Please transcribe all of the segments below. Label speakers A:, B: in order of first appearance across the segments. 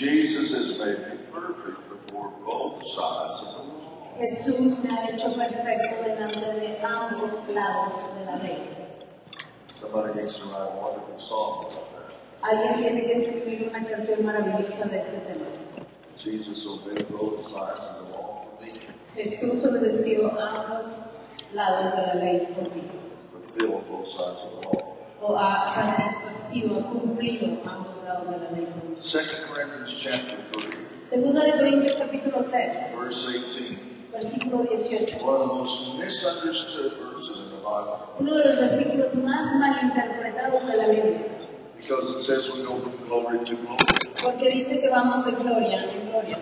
A: Jesus is made perfect before both sides of the law.
B: Jesús me ha hecho perfecto delante de ambos lados de la ley.
A: Somebody needs to write a wonderful song about that.
B: Alguien tiene que escribir una canción maravillosa de este tema.
A: Jesus obeyed both sides of the law for me,
B: Jesús obedeció ambos lados de la ley por mí.
A: Fulfilled both sides of the law.
B: O ha satisfacido, ha cumplido ambos lados de la ley
A: Corinthians chapter 3,
B: Segunda de Corintios capítulo 3,
A: verse 18.
B: versículo 18.
A: One of the most misunderstood verses in the Bible
B: Uno de los versículos más malinterpretados de la Biblia.
A: because it says we go from glory to glory.
B: Porque dice que vamos de gloria en gloria.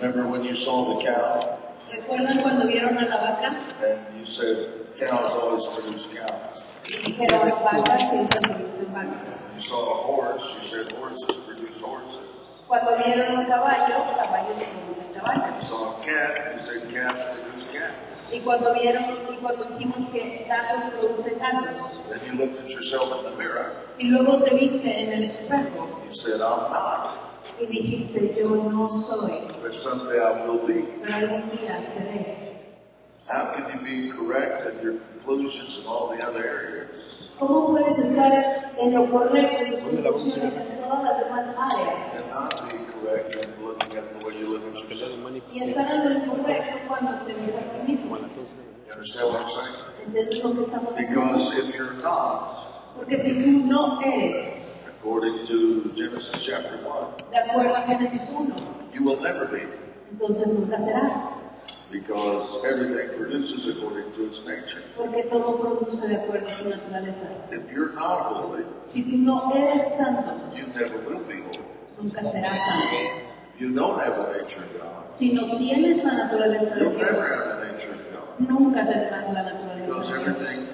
A: Remember when you saw the cow
B: ¿Recuerdan cuando vieron a la vaca?
A: and you said cows always produce cows?
B: Y dijeron, vacas siempre producen vacas.
A: You saw a horse, you said horses produce horses.
B: Cuando vieron un caballo, caballos producen
A: You
B: caballos.
A: saw a cat, you said cats produce cats.
B: Y cuando vieron, y cuando dijimos que gatos producen gatos,
A: Then you looked at yourself in the mirror,
B: y luego te viste en el espejo
A: you said I'm not,
B: y dijiste, yo no soy,
A: but someday I will be.
B: pero algún día seré.
A: How can you be correct in your conclusions in all the other areas?
B: ¿Cómo puedes estar en lo correcto en tus conclusiones en todas las demás áreas?
A: And not be correct in looking at the way you look at yourself?
B: Y estar en lo incorrecto cuando te ves a ti mismo.
A: You understand what I'm saying?
B: ¿Entiendes lo que estamos diciendo?
A: Because if you're not,
B: Porque si tú no eres,
A: according to Genesis chapter 1,
B: de acuerdo a Génesis 1,
A: you will never be.
B: entonces nunca serás.
A: Because everything produces according to its nature.
B: Porque todo produce de acuerdo a su naturaleza.
A: If you're not holy,
B: Si tú no eres santo,
A: you never will be holy.
B: nunca serás santo.
A: You don't have the nature of God.
B: Si no tienes la naturaleza de
A: You'll never
B: Dios,
A: have the nature of God.
B: nunca tendrás la naturaleza
A: Because
B: de Dios.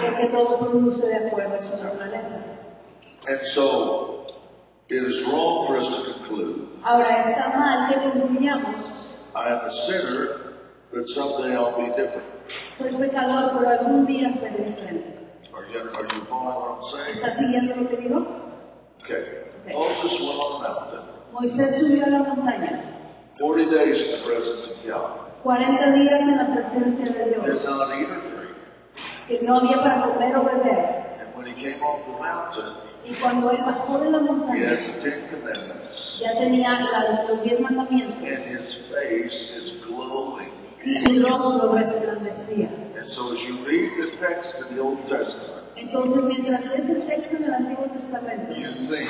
B: Porque todo produce de acuerdo a su naturaleza.
A: And so, it is wrong for us to conclude,
B: Ahora está mal que concluyamos,
A: I am a sinner, but someday I'll be different.
B: soy pecador, pero algún día seré diferente.
A: Are you, are you following what I'm saying?
B: ¿Estás siguiendo lo que digo?
A: Okay. Moses went on a mountain,
B: Moisés subió a la montaña,
A: 40 days in the presence of Yahweh.
B: 40 días en la presencia de
A: Did not eat or.
B: Que no había para comer o beber.
A: And when he came off the mountain,
B: Y cuando él bajó de la
A: he
B: montaña,
A: the Ten Commandments,
B: ya tenía la- los diez mandamientos
A: and his face is glowing.
B: y su rostro resplandecía.
A: And so as you read the text in the Old Testament,
B: Entonces, mientras lees el texto del Antiguo Testamento,
A: you think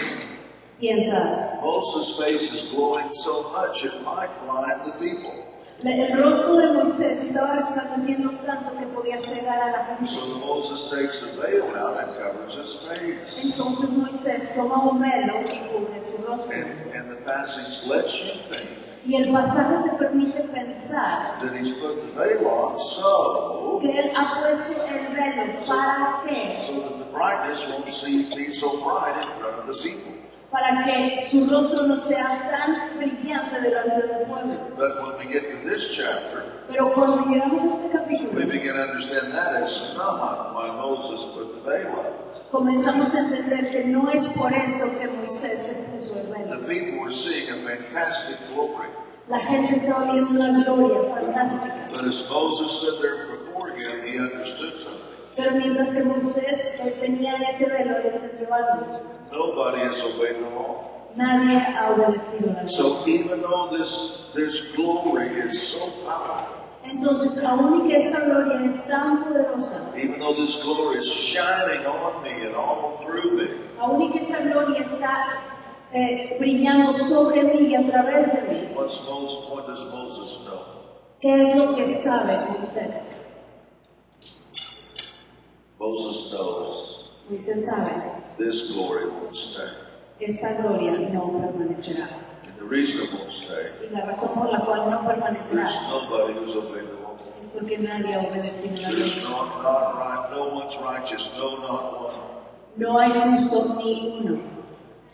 A: Moses' face is glowing so much it might blind the people.
B: "La- el rostro de Moisés estaba resplandeciendo tanto que podía cegar a la gente.
A: So Moses takes the veil out and covers his face.
B: Entonces Moisés toma un velo y cubre su rostro.
A: And, and the passage lets you think
B: Y el pasaje te permite pensar
A: that he's put the veil on so,
B: que él ha puesto el velo para
A: so that the brightness won't see, be so bright in front of the people.
B: Para que su rostro no sea tan brillante delante del pueblo.
A: But when we get to this chapter,
B: Pero cuando llegamos a este
A: we
B: capítulo,
A: begin to understand that why Moses put the veil on.
B: comenzamos a entender que no es por eso que Moisés se puso el
A: The people were seeing a fantastic glory.
B: La gente estaba viendo una gloria fantástica.
A: But as Moses stood there before him, he understood something.
B: Pero mientras que Moisés él tenía ese.
A: Nobody has obeyed the law.
B: Nadie ha obedecido la ley.
A: So even though this, this glory is so powerful,
B: Entonces, aún que esta gloria es tan poderosa,
A: even though this glory is shining on me and all through me,
B: aún que esta gloria está eh, brillando sobre mí y a través de mí,
A: what's Moses, what does Moses know?
B: ¿qué es lo que sabe Moisés?
A: Moses knows
B: Moisés sabe,
A: this glory won't stay.
B: esta gloria no permanecerá.
A: And the reason it won't stay,
B: Y la razón por la cual no
A: there's
B: permanecerá
A: nobody who's obeyed the law.
B: es porque nadie ha obedecido la
A: There's
B: ley.
A: not, not right, no one's righteous, no, not one.
B: No hay justo ni uno.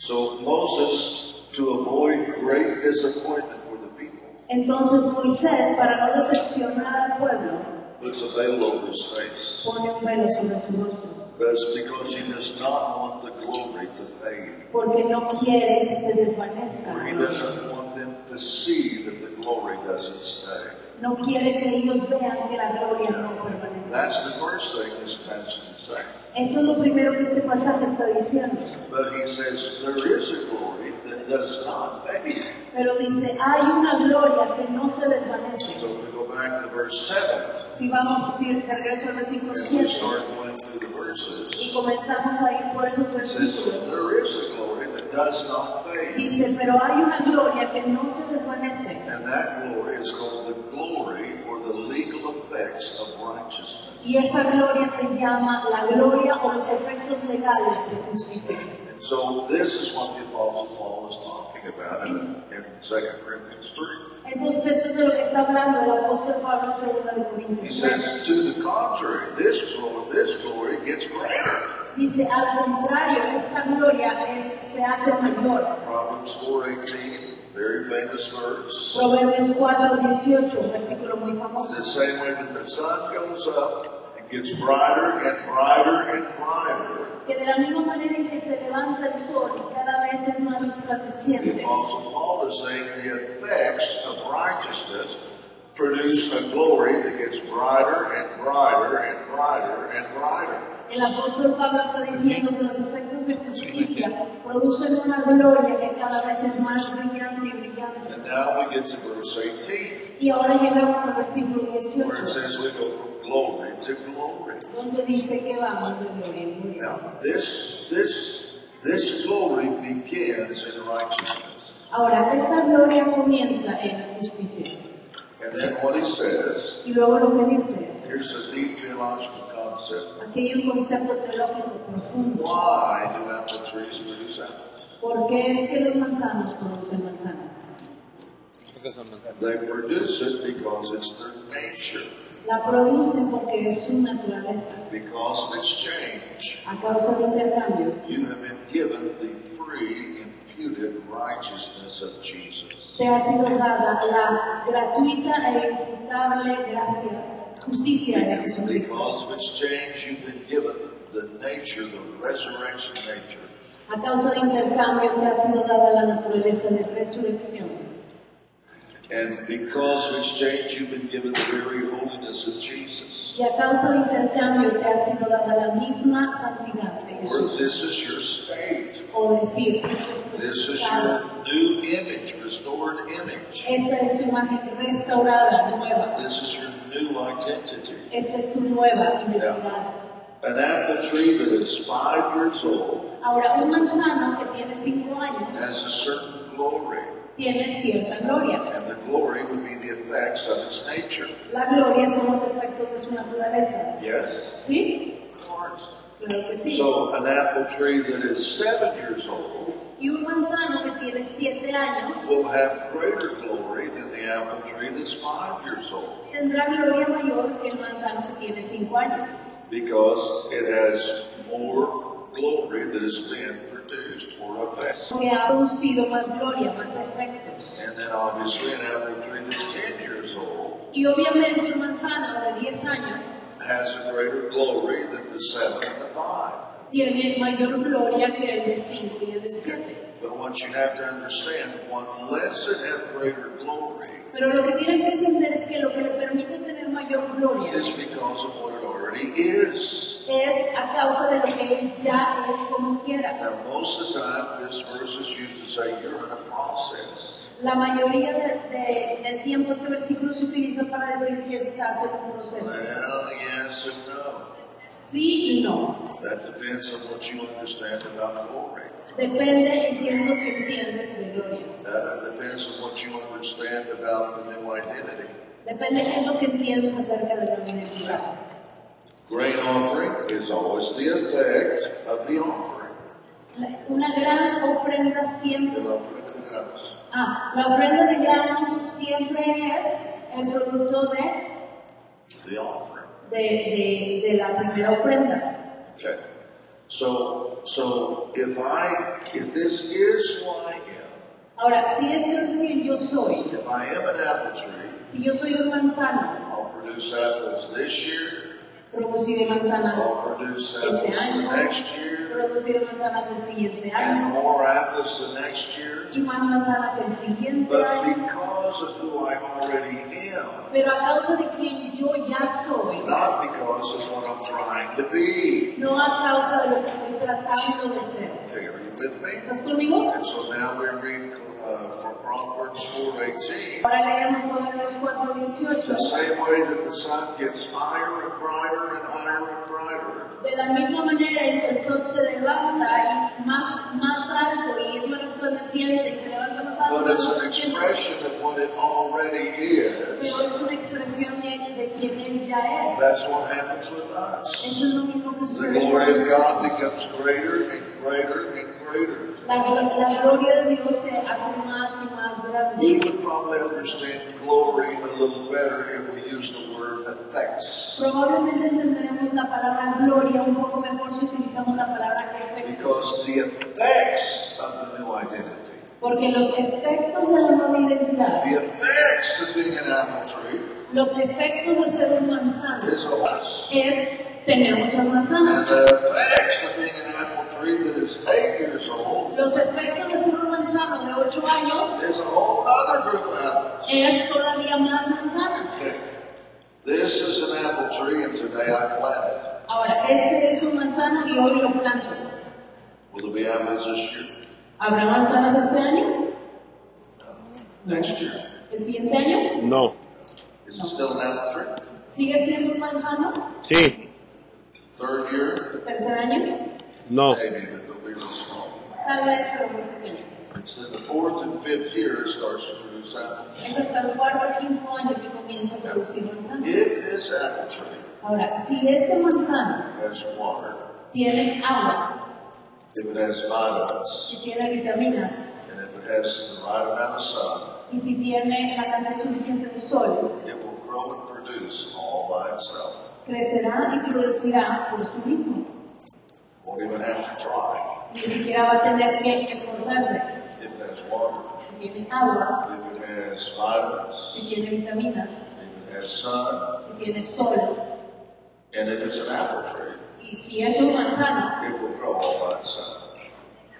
A: So Moses, to avoid great disappointment for the people,
B: Entonces Moisés, para no decepcionar al pueblo,
A: puts a veil over his face.
B: pone un velo sobre su rostro,
A: But it's because he does not want the glory to fade.
B: porque no quiere que se desvanezca.
A: Or he doesn't want them to see that the glory doesn't stay.
B: No quiere que ellos vean que la gloria no permanece.
A: That's the first thing this passage is saying.
B: Eso es lo primero que este pasaje está diciendo.
A: But he says there is a glory that does not fade.
B: Pero dice, hay una gloria que no se desvanece.
A: So go back to verse 7,
B: Si vamos si regreso al versículo
A: and we
B: 7
A: start going through the verses,
B: y comenzamos a ir por esos versículos,
A: there is a glory that does not fade.
B: dice, pero hay una gloria que no se desvanece.
A: And that glory is called the glory or the legal effects of righteousness.
B: Y esa gloria se llama la gloria o los efectos legales de justicia.
A: And so this is what the Apostle Paul is talking about in, in 2 Corinthians 3.
B: Entonces esto es de lo que está hablando el apóstol Pablo en 2 de
A: He says, to the contrary, this glory, this glory gets greater.
B: Dice, al contrario, esta gloria es- se hace mayor.
A: Proverbs 4.18, very famous verse.
B: Proverbios 4, 18, un versículo muy famoso.
A: The same way that the sun goes up, it gets brighter and brighter and brighter.
B: Que de la misma manera en que se levanta el sol cada vez es más
A: The Apostle Paul is saying the effects of righteousness produce a glory that gets brighter and brighter and brighter and brighter.
B: el apóstol Pablo está diciendo que los efectos de justicia producen una gloria que cada vez es más brillante y brillante.
A: And now we get to verse 18,
B: Y ahora llegamos al versículo 18.
A: where it says we go from glory to glory.
B: donde dice que vamos de gloria en gloria.
A: Now, this, this, this glory begins in righteousness.
B: Ahora, esta gloria comienza en la justicia.
A: And then what he says,
B: Y luego lo que dice,
A: here's a deep theological concept.
B: aquí hay un concepto teológico profundo.
A: Why do apple trees produce apples?
B: ¿Por qué es que los manzanos producen manzanas?
A: They produce it because it's their nature,
B: La producen porque es su naturaleza.
A: because of exchange.
B: A causa de intercambio,
A: You have been given the free, imputed righteousness of Jesus.
B: Te ha sido dada la gratuita e gracia, justicia de Jesucristo.
A: Because of exchange, you've been given the nature, the resurrection nature.
B: A causa de intercambio te ha sido dada la naturaleza de resurrección.
A: And because of exchange, you've been given the very holiness of Jesus.
B: Y a causa de intercambio te ha sido dada la misma santidad de
A: Or
B: Jesús.
A: this is your state.
B: O decir, este es tu
A: This is your new image, restored image.
B: Esta es tu imagen restaurada, nueva.
A: This is your new identity.
B: Esta es tu nueva identidad.
A: An apple tree that is five years old
B: Ahora, un manzano que tiene cinco años
A: has a certain glory,
B: tiene cierta gloria.
A: and the glory would be the effects of its nature.
B: La gloria son los efectos de su naturaleza.
A: Yes?
B: ¿Sí?
A: Of course.
B: Claro que sí.
A: So, an apple tree that is seven years old
B: Y un manzano que tiene siete años
A: will have greater glory than the apple tree that's five years old
B: tendrá gloria mayor que el manzano que tiene cinco años.
A: because it has more glory that has been produced or effects.
B: Porque ha producido más gloria, más efectos.
A: And then obviously an apple tree that's ten years old
B: Y obviamente un manzano de 10 años
A: has a greater glory than the seven and the five.
B: tiene mayor gloria que el 5 y el 7.
A: But what you have to understand, unless it has greater glory,
B: Pero lo que tienen que entender es que lo que le permite tener mayor gloria
A: is because of what it already is.
B: es a causa de lo que él ya es como quiera.
A: Now, most of the time, this verse is used to say you're in a process.
B: La mayoría de, de- del tiempo este versículo se utiliza para decir que estás en un proceso.
A: Well, yes and no.
B: Sí y no.
A: That depends on what you understand about glory.
B: Depende, entiendo que entiendes de gloria.
A: That depends on what you understand about the new identity.
B: Depende de lo que entiendes acerca de la identidad.
A: Offering is always the effect of the offering.
B: Una gran ofrenda siempre. Ah, la ofrenda de granos siempre es el producto de,
A: The offering.
B: de, de, de la primera ofrenda.
A: Okay. So, so if I, if this is who I am,
B: Ahora, si esto es quien yo soy,
A: if I am an apple tree,
B: si yo soy un manzano,
A: I'll produce apples this year.
B: Produciré manzanas
A: I'll produce apples
B: este
A: the
B: año,
A: next year.
B: produciré manzanas el siguiente
A: And
B: año
A: more apples the next year.
B: y más manzanas el siguiente año.
A: because of who I already am,
B: Pero a causa de quien yo ya soy,
A: not because of what I'm trying to be.
B: no a causa de lo que estoy tratando de ser.
A: Okay, are you with me?
B: ¿Estás conmigo?
A: Proverbs 4:18.
B: Ahora Proverbios
A: The same way that the sun gets higher and brighter and higher and brighter.
B: De la misma manera el sol se levanta y más, más alto y es más resplandeciente y se levanta más alto,
A: But it's an expression of what it already is.
B: pero es una expresión de, de quien él ya es.
A: That's what happens with us.
B: Eso es lo mismo que
A: The
B: sucede.
A: glory of God becomes greater and greater and greater.
B: La, la gloria de Dios se hace más y más
A: We
B: grande.
A: would probably understand glory a little better if we use the word effects.
B: Probablemente entenderemos la palabra gloria un poco mejor si utilizamos la palabra.
A: Because the effects of the new identity,
B: Porque los efectos de la nueva identidad,
A: the effects of being an apple tree,
B: los efectos de ser un manzano,
A: is a us.
B: es tener muchas
A: And
B: manzanas.
A: the effects of being an tree that is eight years old
B: Los efectos de ser un manzano de 8 años
A: is a whole other group of apples.
B: es todavía más manzanas.
A: This is an apple tree, and today I plant it.
B: Ahora, este es un manzano y hoy lo planto.
A: Will there be apples this year?
B: ¿Habrá manzanas este año?
A: Next year?
B: ¿El siguiente año?
C: No.
A: Is it still an apple tree?
B: ¿Sigue siendo un manzano?
C: Sí.
A: Third year?
B: ¿Tercer año?
C: No.
A: Maybe, it'll be real small.
B: Tal vez, pero muy pequeño.
A: It's in the fourth and fifth year starts to produce apples.
B: Es hasta el cuarto o quinto año que comienza a producir manzanas.
A: If this apple tree
B: Ahora, si este manzano
A: has water,
B: tiene agua,
A: if it has vitamins,
B: si tiene vitaminas
A: and if it has the right amount of sun,
B: y si tiene la cantidad suficiente de sol,
A: it will grow and produce all by itself.
B: crecerá y producirá por sí mismo.
A: Won't even have to try.
B: Ni siquiera va a tener que esforzarse.
A: if it has water,
B: Si tiene agua,
A: if it has vitamins,
B: si tiene vitaminas,
A: if it has sun,
B: si tiene sol,
A: and if it's an apple tree,
B: y si es un manzano,
A: it will grow all by itself.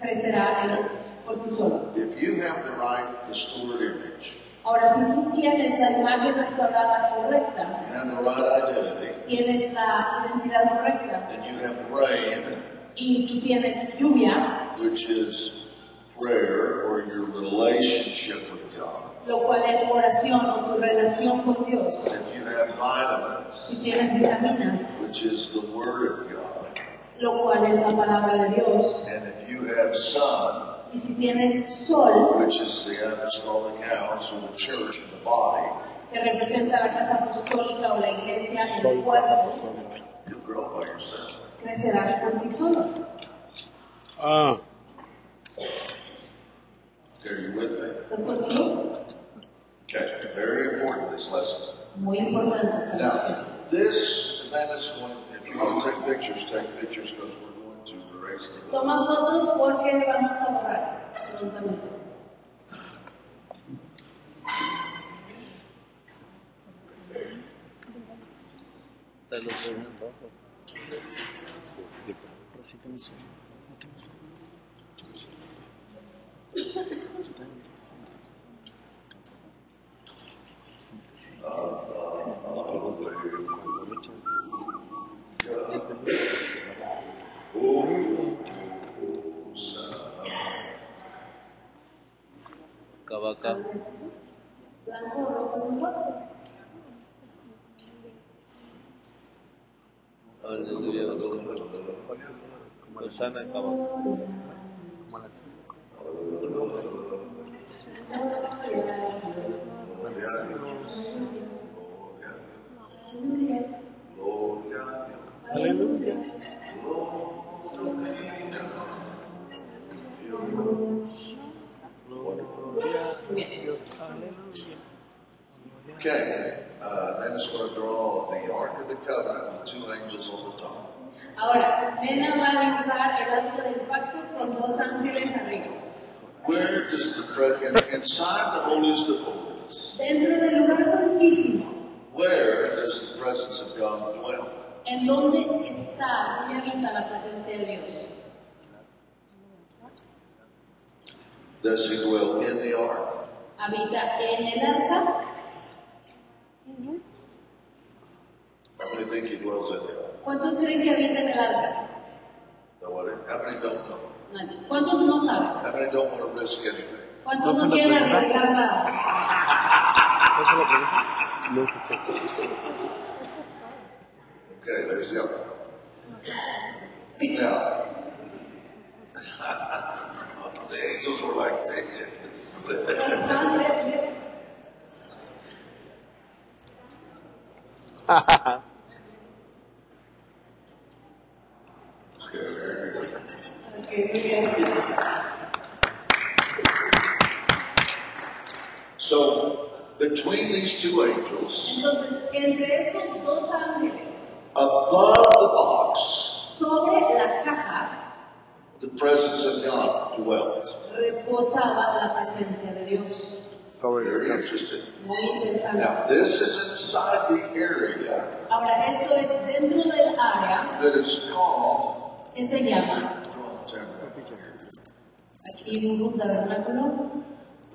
B: crecerá él por sí solo.
A: If you have the right restored image,
B: Ahora, si tú tienes la imagen restaurada correcta,
A: you have the right identity,
B: tienes la identidad correcta.
A: And you have rain,
B: y tú tienes lluvia,
A: which is prayer or your relationship with God.
B: lo cual es oración o tu relación con Dios.
A: If you have vitamins,
B: Si tienes vitaminas,
A: which is the Word of God,
B: lo cual es la palabra de Dios.
A: and if you have sun,
B: Y si tienes sol,
A: which is the apostolic house or the church in the body,
B: que representa la casa apostólica o la iglesia en el cuerpo,
A: you'll grow by yourself.
B: Crecerás por ti solo.
C: Ah.
A: Are you with me?
B: ¿Estás conmigo?
A: Okay, very important this lesson.
B: Muy importante.
A: Now, this event is going, if you want to take pictures, take pictures because we're going to erase the
B: Toma fotos porque vamos a borrar prontamente.
C: Cabaca.
B: Blanco, rojo, Kawaka.
C: Hallelujah. Osana Cabaca. Aleluya.
A: Okay, uh, then it's going to draw the Ark of the Covenant with two angels on the top.
B: Ahora, Nena va a dibujar el arco del pacto con dos ángeles arriba.
A: Where does the presence inside the holiest of holies?
B: Dentro del lugar santísimo,
A: where does the presence of God dwell?
B: ¿En dónde está, dónde habita la presencia de Dios?
A: Does he dwell in the ark?
B: ¿Habita en el arca?
A: How many think he dwells in the ark?
B: ¿Cuántos creen que habita en el arca?
A: Nobody. How many don't know?
B: Nadie. ¿Cuántos no saben?
A: How many don't want to risk anything?
B: ¿Cuántos no quieren arriesgar nada?
C: ¿Esa es la pregunta? No escuché.
A: Okay, there's the other. Now, the angels were like this. Okay, very good.
B: Ok, muy bien.
A: So, between these two angels,
B: Entonces, entre estos dos ángeles,
A: above the box,
B: sobre la caja,
A: the presence of God dwelt.
B: reposaba la presencia de Dios.
A: Very interesting.
B: Muy interesante.
A: Now, this is inside the area
B: Ahora, esto es dentro del área
A: that is called
B: que se llama, aquí un tabernáculo,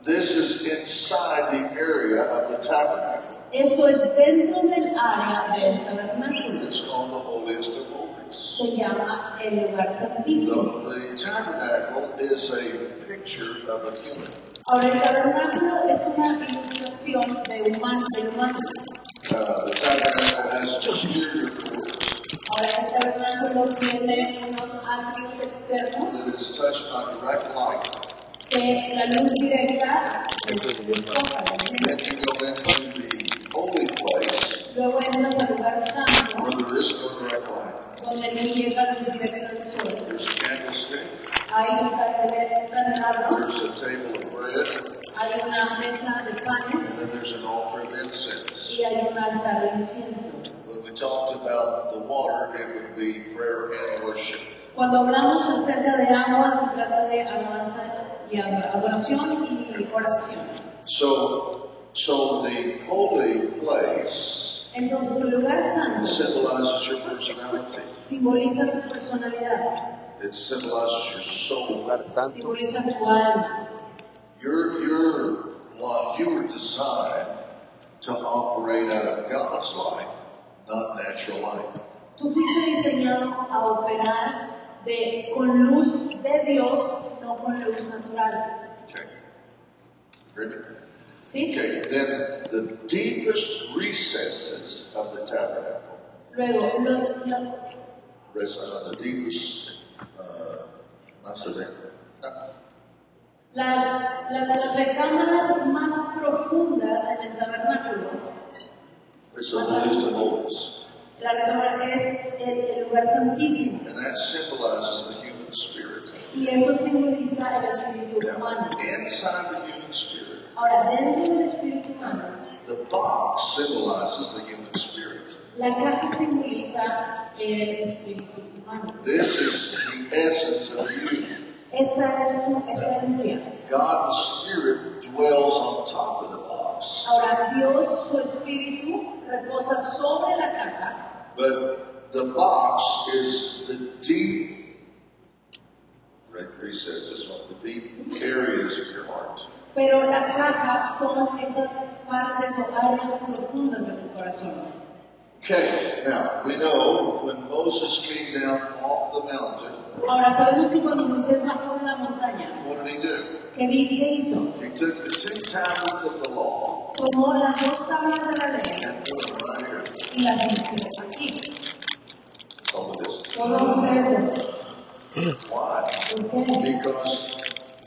A: This is inside the area of the tabernacle.
B: esto es dentro del área del tabernáculo.
A: It's called the holiest of holies.
B: Se llama el lugar santísimo.
A: The, the tabernacle is a picture of a human.
B: Ahora, el tabernáculo es una ilustración de humano, del humano.
A: Uh, the tabernacle has doors
B: Ahora, el tabernáculo tiene unos atrios externos
A: that is touched by direct light.
B: que la luz directa les toca.
A: Then you go into the holy place
B: Luego entras al lugar santo,
A: where there is no direct light.
B: donde no llega la luz directa del sol.
A: There's a candlestick,
B: Hay un candelabro,
A: there's a table of bread,
B: hay una mesa de panes
A: and then there's an altar of incense.
B: y hay un altar de incienso.
A: When we talked about the water, it would be prayer and worship.
B: Cuando hablamos acerca de agua, se trata de alabanza y adoración y oración.
A: So, so the holy place
B: Entonces, el lugar santo
A: symbolizes your personality.
B: simboliza tu personalidad,
A: It symbolizes your soul.
C: Lugar santo.
B: simboliza tu alma.
A: Your your life, you were designed to operate out of God's light, not natural light.
B: Tú fuiste diseñado a operar de, con luz de Dios, no con luz natural.
A: Okay. Ready?
B: ¿Sí?
A: Okay. Then the deepest recesses of the tabernacle,
B: Luego, los, los-
A: rest on the deepest, uh, not so deep. Uh,
B: las, las, las recámaras más profundas en el tabernáculo,
A: It's the holiest of holies.
B: la recámara es el, el lugar santísimo.
A: And that symbolizes the human spirit.
B: Y eso simboliza el espíritu
A: Now,
B: humano.
A: inside the human spirit,
B: Ahora, dentro del espíritu humano,
A: the box symbolizes the human spirit.
B: la caja simboliza el espíritu humano.
A: This is the essence of you.
B: Esa es su esencia.
A: God the Spirit dwells on top of the box,
B: Ahora, Dios, su espíritu, reposa sobre la caja,
A: but the box is the deep right, recesses, the deep areas of your heart.
B: pero la caja son esas partes o áreas profundas de tu corazón.
A: Okay, now we know when Moses came down off the mountain,
B: Ahora, sabemos que cuando Moisés bajó de la montaña,
A: what did he do?
B: ¿qué vi- qué hizo?
A: He took the two tablets of the law
B: Tomó las dos tablas de la ley
A: and put them right here.
B: y las puso aquí. Todos ustedes,
A: Why?
B: ¿por qué?
A: Because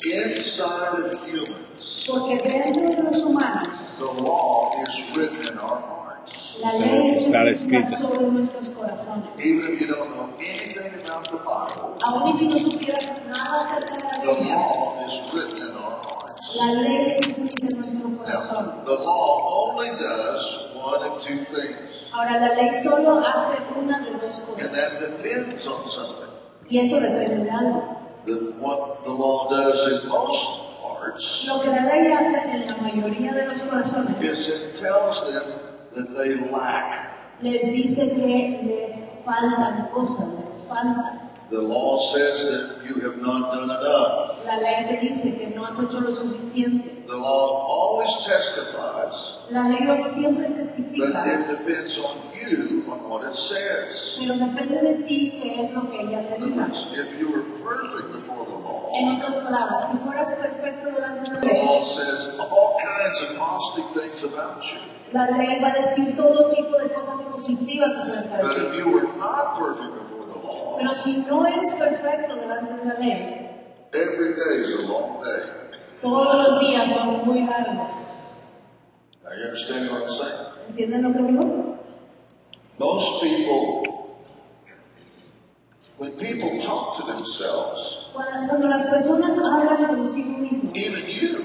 A: inside of humans,
B: Porque dentro de los humanos,
A: the law is written in our hearts.
B: la ley es
C: Está
B: escrita sobre nuestros corazones.
A: Even if you don't know anything about the Bible,
B: Aún y si no supieras nada acerca de la
A: the
B: Biblia,
A: law is written in our hearts.
B: La ley en nuestro
A: Now,
B: corazón.
A: the law only does one of two things,
B: Ahora, la ley solo hace una de dos
A: and
B: cosas.
A: that depends on something.
B: Y eso depende de algo.
A: The, what the law does in most hearts
B: Lo que la ley hace en la mayoría de los corazones
A: is it tells them that they lack.
B: Les dice que les faltan cosas, les falta.
A: The law says that you have not done enough.
B: La ley te dice que no has hecho lo suficiente.
A: The law always testifies,
B: La ley siempre testifica.
A: but it depends on you on what it says.
B: pero depende de ti qué es lo que ella te diga.
A: if you were perfect before the law.
B: En otras palabras, si fueras perfecto delante de la
A: the law says all kinds of positive things about you.
B: la ley va a decir todo tipo de cosas positivas acerca
A: But if you were not perfect before the law,
B: Pero si no eres perfecto delante de la ley,
A: every day is a long day.
B: todos los días son muy largos.
A: Are you understanding what I'm saying?
B: ¿Entienden lo que digo?
A: Most people, when people talk to themselves,
B: Cuando cuando las personas hablan consigo mismos,
A: even you,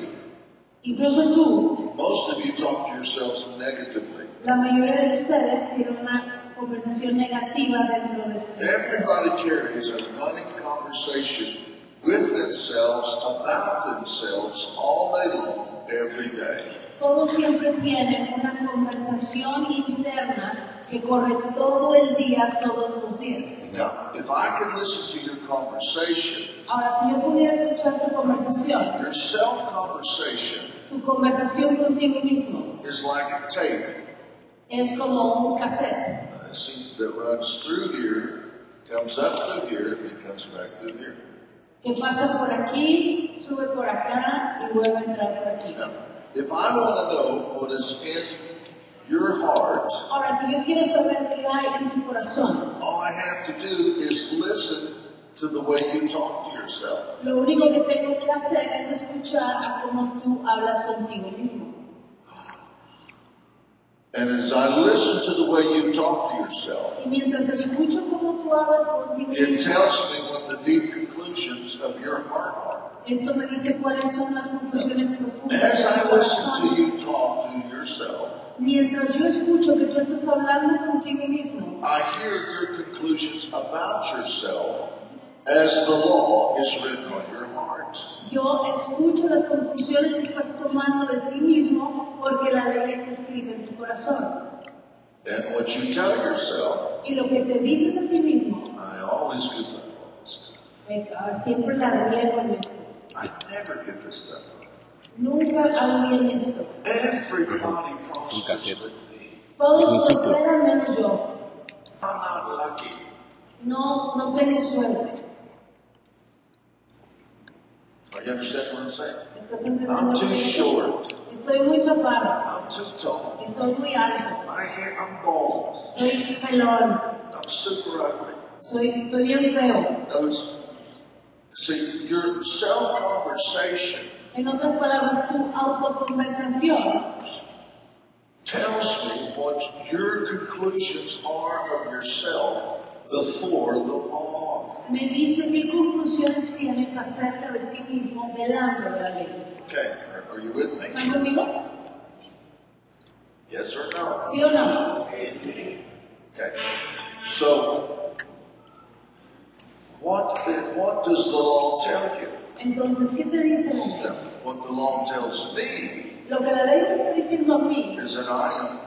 B: incluso tú,
A: most of you talk to yourselves negatively.
B: la mayoría de ustedes tienen una conversación negativa dentro de.
A: Everybody carries a running conversation with themselves, about themselves, all day long, every day.
B: Todos siempre tienen una conversación interna que corre todo el día, todos los días.
A: Now, if I could listen to your conversation,
B: Ahora, si yo pudiera escuchar tu conversación,
A: your self-conversation
B: tu conversación contigo mismo
A: is like a tape
B: es como un cassette
A: that runs through here, comes up through here, and comes back through here.
B: que pasa por aquí, sube por acá y vuelve a entrar por aquí.
A: Now, if I want to know what is in your heart,
B: Ahora, si yo quiero saber qué hay en tu corazón,
A: all I have to do is listen to the way you talk to yourself.
B: lo único que tengo que hacer es escuchar a cómo tú hablas contigo mismo.
A: And as I listen to the way you talk to yourself,
B: Y mientras escucho cómo tú hablas contigo
A: it tells me what the deep conclusions of your heart are.
B: esto me dice cuáles son las conclusiones profundas
A: As I listen to you talk to yourself,
B: Mientras yo escucho que tú estás hablando contigo mismo,
A: I hear your conclusions about yourself as the law is written on your heart.
B: Yo escucho las conclusiones que estás tomando de ti mismo porque la ley está escrita en tu corazón.
A: And what you tell yourself,
B: Y lo que te dices a ti mismo,
A: I always get that
B: ah, siempre la riego en esto.
A: I never get this stuff.
B: Nunca hago bien esto.
A: Everybody with me.
B: Todos
C: Principio.
B: prosperan menos yo.
A: I'm not lucky.
B: No, no tengo suerte.
A: Are you understand what I'm saying? I'm too short.
B: Estoy muy chaparro.
A: I'm too tall.
B: Estoy muy alto.
A: My hair, I'm bald.
B: Soy pelón.
A: I'm super ugly.
B: Soy, estoy bien feo.
A: Those, see, your self-conversation
B: En otras palabras, tu autoconversación
A: tells me what your conclusions are of yourself before the law.
B: me dice qué conclusiones tienes acerca de ti mismo delante de la ley.
A: Okay, are, are you with me?
B: ¿Están conmigo?
A: Yes or no?
B: ¿Sí o no?
A: Okay. So, what, what does the law tell you?
B: Entonces, ¿qué te dice la ley?
A: What the law tells me
B: Lo que la ley me está diciendo a mí
A: is that I am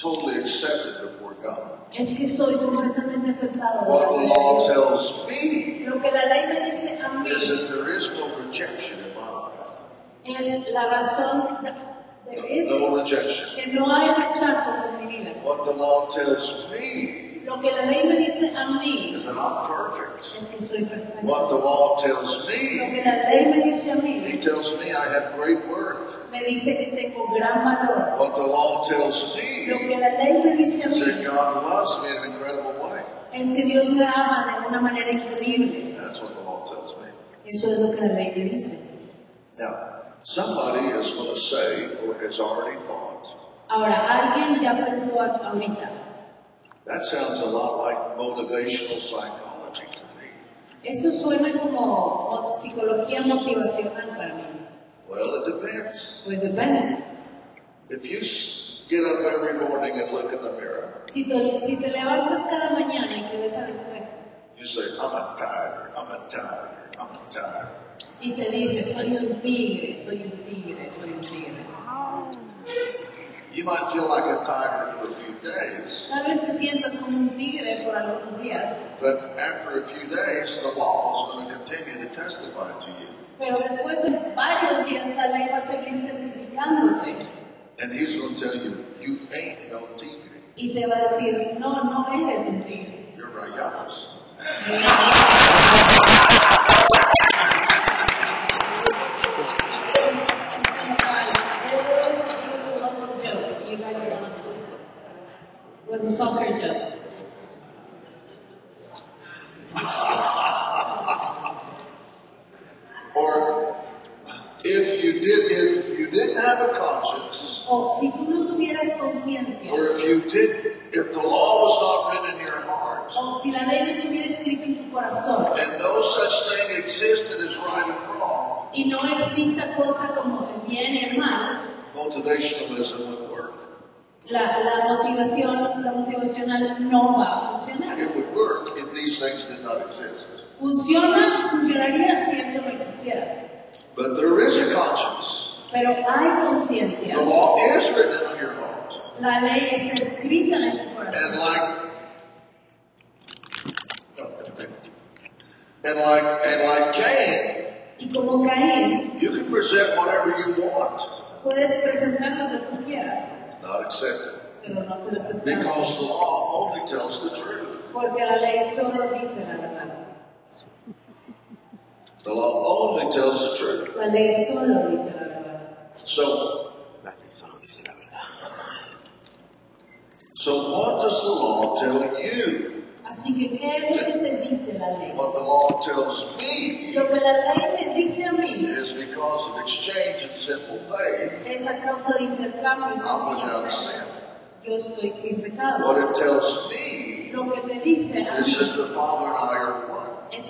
A: totally accepted before God.
B: es que soy completamente aceptado.
A: What the law tells me
B: Lo que la ley me dice a mí
A: is that there is no rejection in my life.
B: la razón de,
A: No, no rejection.
B: que no hay rechazo en mi vida.
A: What the law tells me
B: Lo que la ley me dice a mí
A: is that I'm perfect.
B: es que soy perfecto.
A: What the law tells
B: Lo
A: me,
B: que la ley me dice a
A: he tells me I have great worth.
B: Me dice que tengo gran valor.
A: What the law tells
B: Lo
A: me
B: que la ley me dice a mí
A: that God loves me in an incredible way.
B: es que Dios me ama de una manera increíble.
A: That's what the law tells me.
B: Eso es lo que la ley me dice.
A: Now, somebody is going to say or has already thought,
B: Ahora, alguien ya pensó ahorita,
A: that sounds a lot like motivational psychology to me.
B: eso suena como mo- psicología motivacional para mí.
A: Well, it depends.
B: Pues depende.
A: If you get up every morning and look in the mirror,
B: Si te, si te levantas cada mañana y te ves al espejo
A: you say, I'm a tiger, I'm a tiger, I'm a tiger.
B: y te dices, soy un tigre, soy un tigre, soy un tigre.
A: You might feel like a tiger for a few days,
B: Tal vez te sientas como un tigre por algunos días,
A: but after a few days, the law is going to continue to testify to you.
B: Pero después de varios días la ley va a seguir
A: And to tell you, you ain't no tigre.
B: y te va a decir, no, no eres un tigre.
A: You're rayados.
B: was a soccer joke.
A: Or uh, if you did, if you didn't have a conscience,
B: O si tú no tuvieras conciencia,
A: or if you did, if the law was not written in your heart,
B: o si la ley no estuviera escrita en tu corazón,
A: and no such thing existed as right and wrong,
B: y no exista cosa como el bien y el mal,
A: motivationalism would work.
B: la, la motivación, la motivacional no va a funcionar.
A: It would work if these things did not exist.
B: Funciona, funcionaría si esto no
A: But there is a conscience.
B: Pero hay conciencia.
A: The law is written on your heart.
B: La ley está escrita en tu corazón.
A: And like, and like, and like Cain,
B: Y como Caín,
A: you can present whatever you want.
B: puedes presentar lo que tú quieras,
A: It's not accepted.
B: pero no se lo.
A: Because the law only tells the truth.
B: Porque la ley solo dice la verdad.
A: The law only tells the truth.
B: La ley solo dice la verdad.
A: So,
C: La ley solo dice la verdad.
A: so what does the law tell you?
B: Así que, ¿qué es lo que te dice la ley?
A: What the law tells me
B: Lo que la ley me dice a mí
A: is because of exchange and simple faith,
B: es la causa de intercambio.
A: I'm without sin.
B: Yo estoy pecado.
A: What it tells me
B: Lo que te dice a
A: is that the Father and I are one.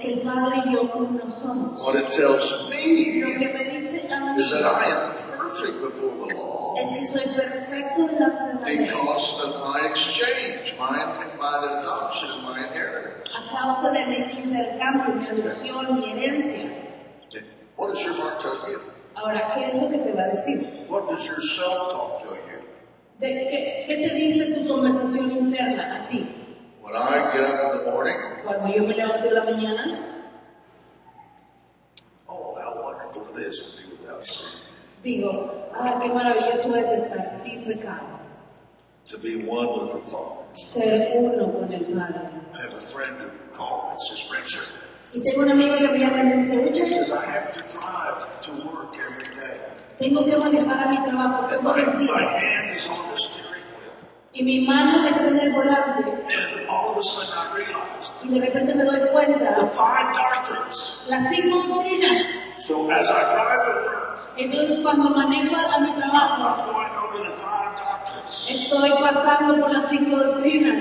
B: Es que el Padre y yo uno somos.
A: What it tells
B: Lo
A: me
B: que me dice a mí
A: is that I am perfect before the law
B: es que soy perfecto delante de la ley
A: because of my exchange, my, my adoption, and my inheritance.
B: a causa de mi intercambio, mi adopción, mi herencia.
A: What does your heart tell you?
B: Ahora, ¿qué es lo que te va a decir?
A: What does your self-talk tell you?
B: ¿De qué, ¿Qué te dice tu conversación interna a ti?
A: When I get up in the morning,
B: Cuando yo me levanto en la mañana,
A: oh, how wonderful it is to be without sin.
B: digo, ah, qué maravilloso es estar sin pecado,
A: To be one with the Father.
B: ser uno con el Padre.
A: I have a friend who called and says, Richard,
B: Y tengo un amigo que me llama y me dice,
A: he says,
B: Richard,
A: I have to drive to work every day.
B: tengo que manejar a mi trabajo todos los
A: my hand is on the steering wheel.
B: Y mi mano está en el volante.
A: And all of a sudden I realized
B: Y de repente me doy
A: the
B: cuenta,
A: five doctrines.
B: las cinco doctrinas.
A: So as I drive work,
B: Entonces cuando manejo a mi trabajo,
A: I'm going over the five doctrines.
B: estoy pasando por las cinco doctrinas.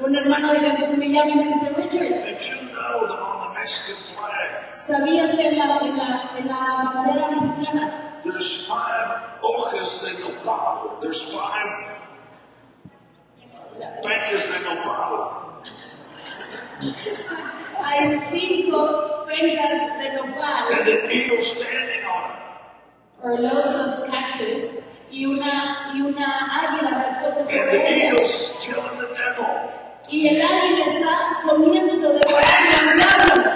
B: Un hermano de Jesús me llama y me dice, Richard,
A: did you know that on the Mexican flag
B: ¿sabías que en la, en la, en la bandera mexicana
A: there's five hojas de nopal? There's five pencas de nopal.
B: hay cinco pencas de nopal?
A: And an eagle standing on it.
B: or loads of cactus y una, y una águila reposa
A: And
B: sobre
A: the
B: ella.
A: eagle's killing the devil.
B: Y el águila está comiéndose de al diablo.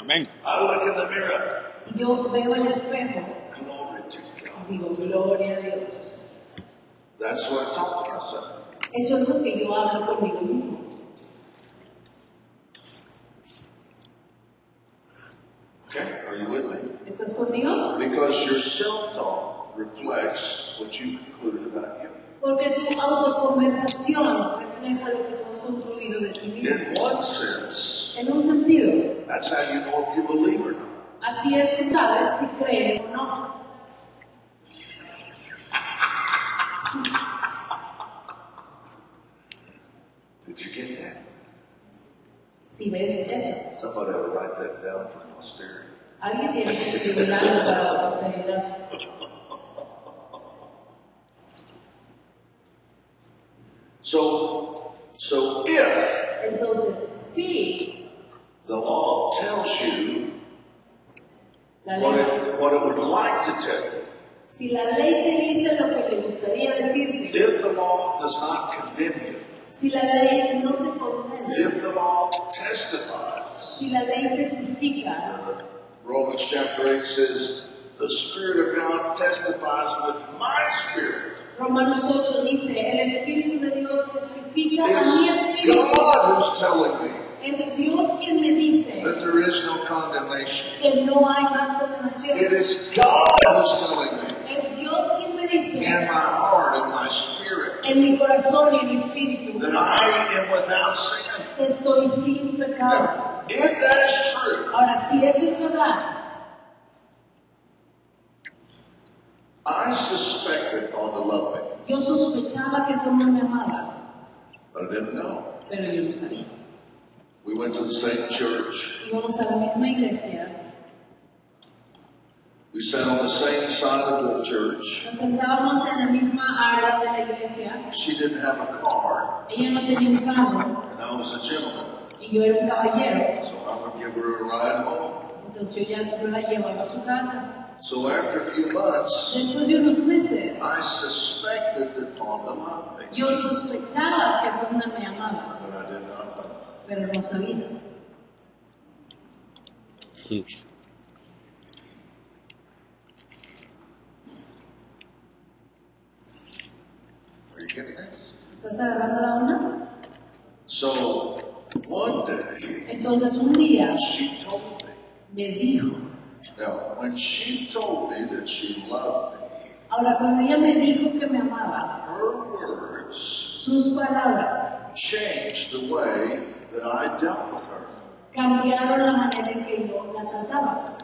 C: Amén.
A: I look in the mirror.
B: Yo veo el espejo
A: Glory to God.
B: y digo, gloria a Dios.
A: That's what I talk to myself.
B: Eso es lo que yo hablo conmigo mismo.
A: Okay? Are you with me?
B: ¿Estás conmigo?
A: Because your self-talk reflects what you concluded about you.
B: Porque tu autoconversación refleja lo que has construido de ti mismo.
A: In one sense,
B: En un sentido,
A: that's how you know if you believe or not.
B: Así es que sabes si crees o no.
A: Did you get that?
B: Si ves eso.
A: Somebody to write that down for posterity.
B: Alguien tiene que escribir algo para la posteridad.
A: So, so if
B: Entonces, sí,
A: the law tells you
B: la
A: what it, what it would like to tell you.
B: Si la ley te dice lo que le gustaría decirte,
A: If the law does not condemn you,
B: si la ley no te condena,
A: if the law testifies,
B: si la ley testifica,
A: Romans chapter 8 says, the Spirit of God testifies with my spirit.
B: Romanos 8 dice, el Espíritu de Dios testifica a mi espíritu.
A: God who's telling me
B: Es Dios quien me dice
A: that there is no condemnation.
B: que no hay más condenación.
A: is God who's telling me
B: Es Dios quien me
A: in my heart, in my spirit,
B: en mi corazón y en mi espíritu
A: that I am without sin.
B: que estoy sin pecado.
A: Now, if that is true,
B: Ahora, si eso es verdad,
A: I suspected God to love me,
B: yo sospechaba que tú me amabas,
A: but I didn't know.
B: pero yo no sabía.
A: We went to the same church.
B: Íbamos a la misma iglesia,
A: We sat on the same side of the church.
B: nos sentábamos en la misma área de la iglesia,
A: She didn't have a car,
B: ella no tenía un carro
A: and I was a gentleman.
B: y yo era un caballero,
A: So I would give her a ride home.
B: entonces yo ya yo la llevaba a su casa.
A: So after a few months,
B: Después de unos meses,
A: I suspected that Fonda loved me,
B: yo sospechaba que Fonda me amaba,
A: but I did not know.
B: Pero no sabía.
A: Are you getting this?
B: ¿Estás agarrando la onda?
A: So one day,
B: Entonces un día
A: she told me.
B: me dijo,
A: Now, when she told me that she loved me,
B: ahora cuando ella me dijo que me amaba,
A: her words
B: sus palabras
A: changed the way that I dealt with her.
B: cambiaron la manera en que yo la trataba.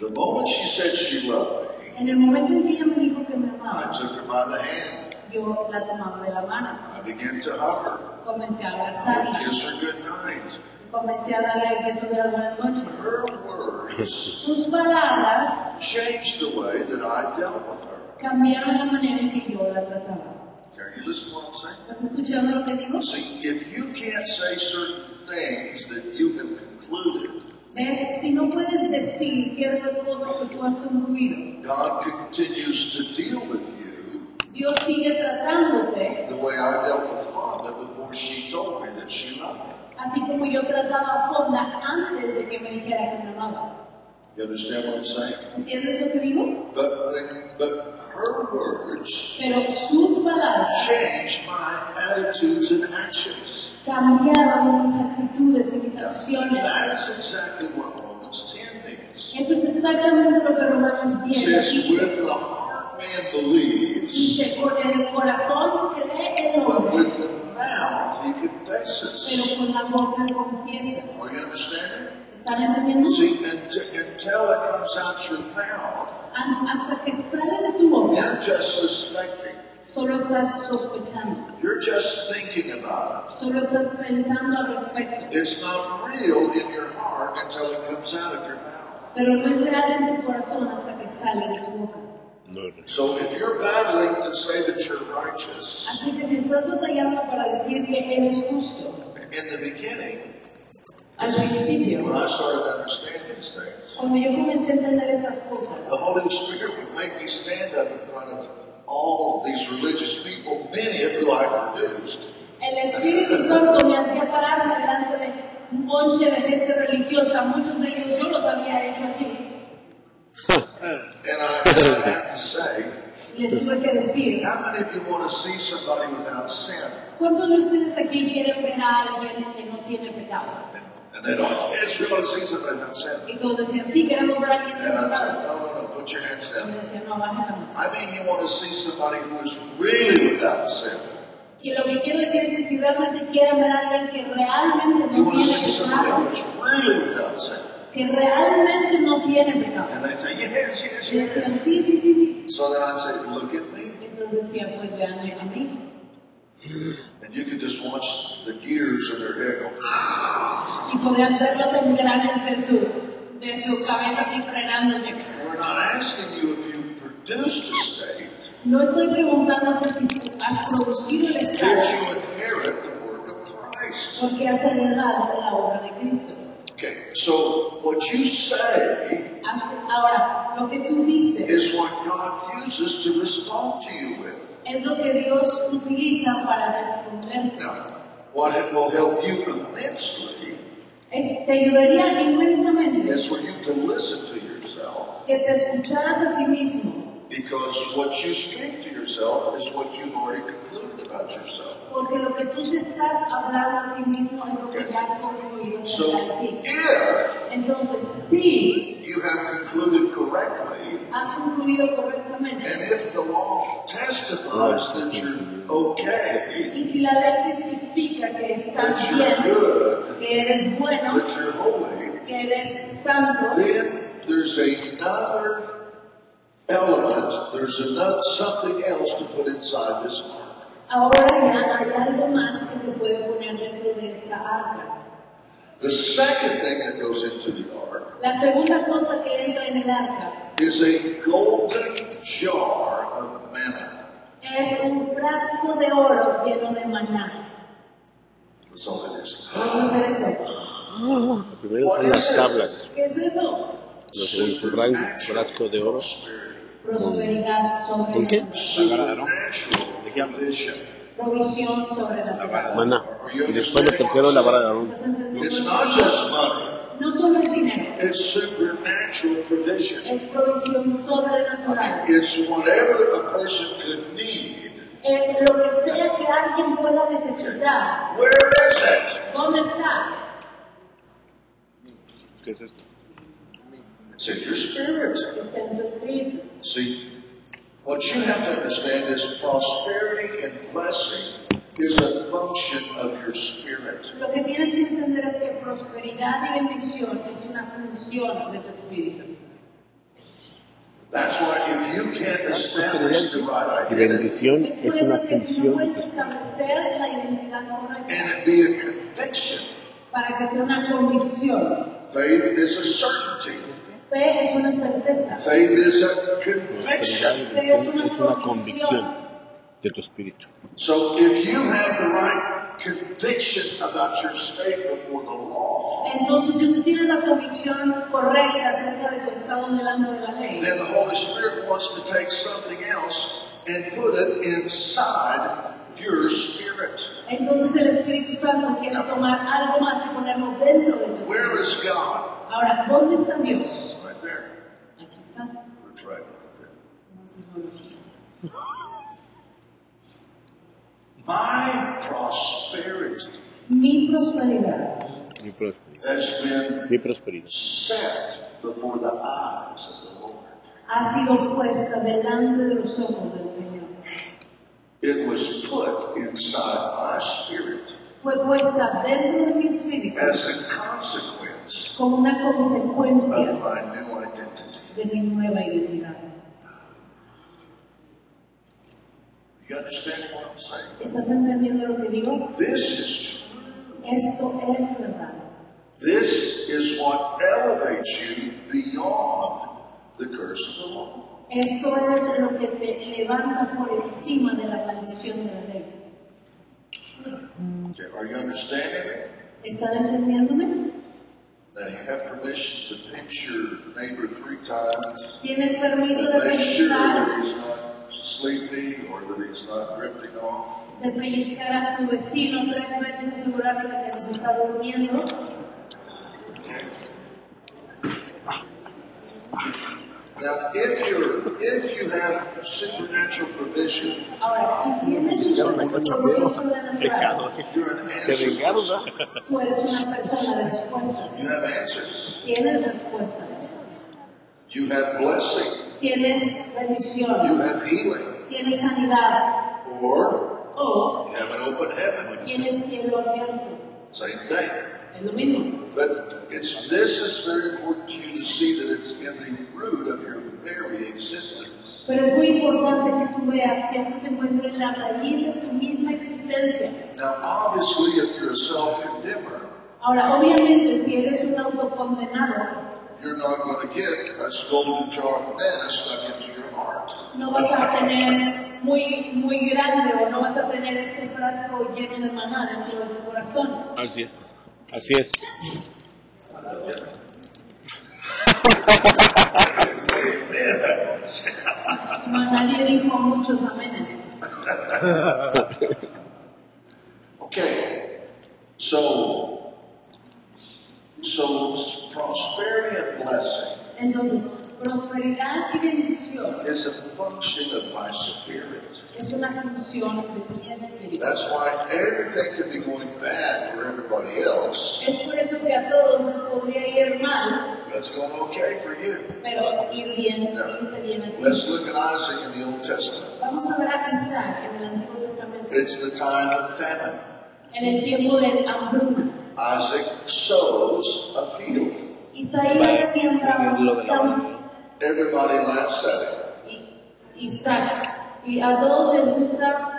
A: The moment she said she loved me,
B: En el momento en que ella me dijo que me
A: I took her by the hand.
B: yo la tomaba de la mano,
A: I began to hug her,
B: comencé a
A: I
B: abrazarla,
A: kiss her good night.
B: comencé a darle el beso de las buenas noches.
A: Her words
B: Sus palabras
A: changed the way that I dealt with her.
B: cambiaron la manera en que yo la trataba.
A: You listen to what I'm saying?
B: ¿Estás escuchando lo que digo?
A: See, if you can't say certain things that you have concluded,
B: ¿Ves? Si no puedes decir ciertas cosas que tú has concluido,
A: God continues to deal with you
B: Dios sigue tratándote
A: the way I dealt with Fonda before she told me that she loved me.
B: así como yo trataba a Fonda antes de que me dijera que me amaba.
A: You understand what I'm saying?
B: ¿Entiendes lo que digo?
A: But, when- but her words
B: Pero sus palabras
A: changed my attitudes and actions.
B: cambiaron mis actitudes y mis acciones.
A: that is exactly what Romans 10 means.
B: Eso es exactamente lo que Romanos
A: It
B: 10
A: says, with the heart man believes,
B: Dice, con el corazón cree el
A: but
B: hombre,
A: with the mouth he confesses.
B: pero con la boca confiesa.
A: Are you understanding?
B: ¿Están entendiendo?
A: See, until it comes out your mouth,
B: An- Hasta que sale de tu boca,
A: you're just suspecting.
B: solo estás sospechando,
A: You're just thinking about
B: solo estás pensando al respecto,
A: it. It's not real in your heart until it comes out of your mouth.
B: pero no es real en tu corazón hasta que sale de tu boca.
C: No, no.
A: So if you're battling to say that you're righteous,
B: Así que si estás batallando para decir que eres justo,
A: in the beginning,
B: al principio,
A: when I started understanding these things,
B: cuando yo comencé a entender estas cosas,
A: the Holy Spirit would make me stand up in front of all these religious people, many of who I produced,
B: el Espíritu Santo me hacía pararme delante de un de gente religiosa, muchos de ellos yo los había hecho así.
A: and I, and I have to say,
B: Les tuve que decir,
A: how many of you want to see somebody without sin?
B: ¿cuántos de ustedes aquí quieren ver a alguien que no tiene pecado?
A: And they don't, yes, we want to see somebody without sin.
B: Y todos decían, sí, queremos ver a alguien sin
A: And I said, no, no, no, put your hands
B: Y
A: down.
B: decían, no.
A: I mean, you want to see somebody who is really without sin.
B: Y lo que quiero decir es que si realmente quieren ver a alguien que realmente
A: You
B: no
A: want to
B: tiene
A: see somebody
B: pecado,
A: who is really without sin.
B: que realmente no tiene pecado.
A: And they say, yes, yes,
B: Y
A: yes.
B: decían, sí, sí, sí, sí.
A: So then I say, look at me.
B: Entonces decía, pues veanme a mí.
A: And you can just watch the gears in their head go, ah.
B: Y podían ver los engranes de su, de su cabeza así frenándose.
A: We're not asking you if you produced a state.
B: No estoy preguntándote si has producido el
A: Did
B: estado,
A: you inherit the work of Christ?
B: porque has heredado la obra de Cristo.
A: Okay, so what you say
B: Ahora, lo que tú dices
A: is what God uses to respond to you with.
B: Es lo que Dios utiliza para responder.
A: Now, what it will help you immensely
B: Te ayudaría inmensamente
A: is for you to listen to yourself
B: que te escucharas a ti mismo,
A: because what you speak to yourself is what you've already concluded about yourself.
B: Porque lo que tú te estás hablando a ti mismo es lo que ya has concluido
A: So,
B: acerca de ti.
A: if
B: Entonces, si
A: you have concluded correctly,
B: has concluido correctamente,
A: and if the law testifies that you're okay,
B: y si la ley testifica que estás
A: that you're
B: bien,
A: good,
B: que eres bueno,
A: that you're holy,
B: que eres santo,
A: then there's another element, there's another, something else to put inside this ark.
B: Ahora ya hay algo más que se puede poner dentro de esta arca.
A: The second thing that goes into the ark
B: La segunda cosa que entra en el arca
A: is a golden jar of manna.
B: es un frasco de oro lleno de maná.
A: That's all it is.
B: Vamos a ver eso.
C: Lo primero son las tablas.
B: ¿Qué es eso?
C: Lo segundo es un ran- frasco de oro.
B: Prosperidad
C: ¿Con qué?
A: Supernatural provision.
B: Provisión sobrenatural.
C: Maná. Y después lo tercero es la vara de Aarón.
B: ¿Estás entendiendo?
A: It's not just money,
B: No solo es dinero,
A: it's supernatural provision.
B: es provisión sobrenatural.
A: It's whatever a person could need.
B: Es lo que sea que alguien pueda necesitar.
A: Where is it?
B: ¿Dónde está?
C: ¿Qué es esto?
A: It's in your spirit.
B: Está en tu espíritu.
A: See, what you have to understand is prosperity and blessing is a function of your spirit.
B: Lo que tienes que entender es que prosperidad y bendición es una función de tu espíritu.
A: That's why if you can't establish the right
C: Y
A: identity
C: bendición
B: Es por
C: es una
B: eso que si no
C: función de
B: establecer la identidad correcta
A: and it be a conviction,
B: para que sea una convicción.
A: faith is a certainty.
B: Fe es una certeza.
C: Bendición es una convicción de tu espíritu.
A: So if you have the right conviction about your state before the law,
B: Entonces, si tú tienes la convicción correcta acerca de tu estado delante de la ley,
A: then the Holy Spirit wants to take something else and put it inside your spirit.
B: entonces el Espíritu Santo quiere tomar algo más y ponerlo dentro de tu
A: Where is God?
B: Ahora, ¿dónde está Dios?
A: My prosperity
B: Mi prosperidad
C: Mi prosperidad.
A: has been
C: Mi prosperidad.
A: set before the eyes of the Lord.
B: ha sido puesta delante de los ojos del Señor.
A: It was put inside my spirit
B: Fue puesta dentro de mi espíritu
A: as a consequence
B: como una
A: of
B: consecuencia
A: my new identity.
B: de mi nueva identidad.
A: You understand what I'm saying?
B: ¿Estás entendiendo lo que digo?
A: This is true.
B: Esto es verdad.
A: This is what elevates you beyond the curse of the law.
B: Esto es lo que te levanta por encima de la maldición de la ley.
A: Okay, are you understanding me?
B: ¿Están entendiéndome?
A: Now you have permission to pinch your neighbor three times.
B: ¿Tienes permiso de
A: Make sure that
B: pellizcar,
A: he's not sleeping or that he's not drifting off.
B: de pellizcar a tu vecino tres veces, asegurarle que no se está durmiendo?
A: Now, if you're if you have supernatural provision,
B: Ahora, si tienes un
C: Llegaron a cachondeo.
B: sobrenatural,
C: Pecado.
A: you're an answer.
C: vengaron, ¿verdad? ¿ah?
B: tú eres una persona de respuesta.
A: You have answers.
B: Tienes respuesta.
A: You have blessing.
B: Tienes
A: You have healing.
B: Tienes sanidad.
A: Or
B: O
A: you have an open heaven.
B: tienes cielo abierto.
A: Same thing.
B: Es lo mismo.
A: But it's this is very important to you to see that it's in the root of your very existence.
B: Pero es muy importante que tú veas que esto se encuentra en la raíz de tu misma existencia.
A: Now, obviously, if you're a self-condemner,
B: Ahora, obviamente, si eres un autocondenado,
A: you're not going to get a golden jar of manna stuck into your heart.
B: no vas a tener muy, muy grande o no vas a tener este frasco lleno de maná dentro de tu corazón.
C: Así es. Así es.
A: Amen.
B: No, nadie dijo muchos amenes.
A: Okay, so, so prosperity and blessing
B: Entonces, prosperidad y bendición
A: is a function of my spirit.
B: es una función de mi espíritu.
A: That's why everything could be going bad for everybody else,
B: Es por eso que a todos les podría ir mal,
A: but it's going okay for you.
B: pero ir bien, bien a.
A: Let's look at Isaac in the Old Testament.
B: Vamos a ver a en el Antiguo Testamento.
A: It's the time of famine.
B: En el tiempo de hambruna,
A: Isaac sows a field.
B: Isaías siembra un campo.
A: Everybody laughs at him.
B: Isaac. Y a todos les gusta.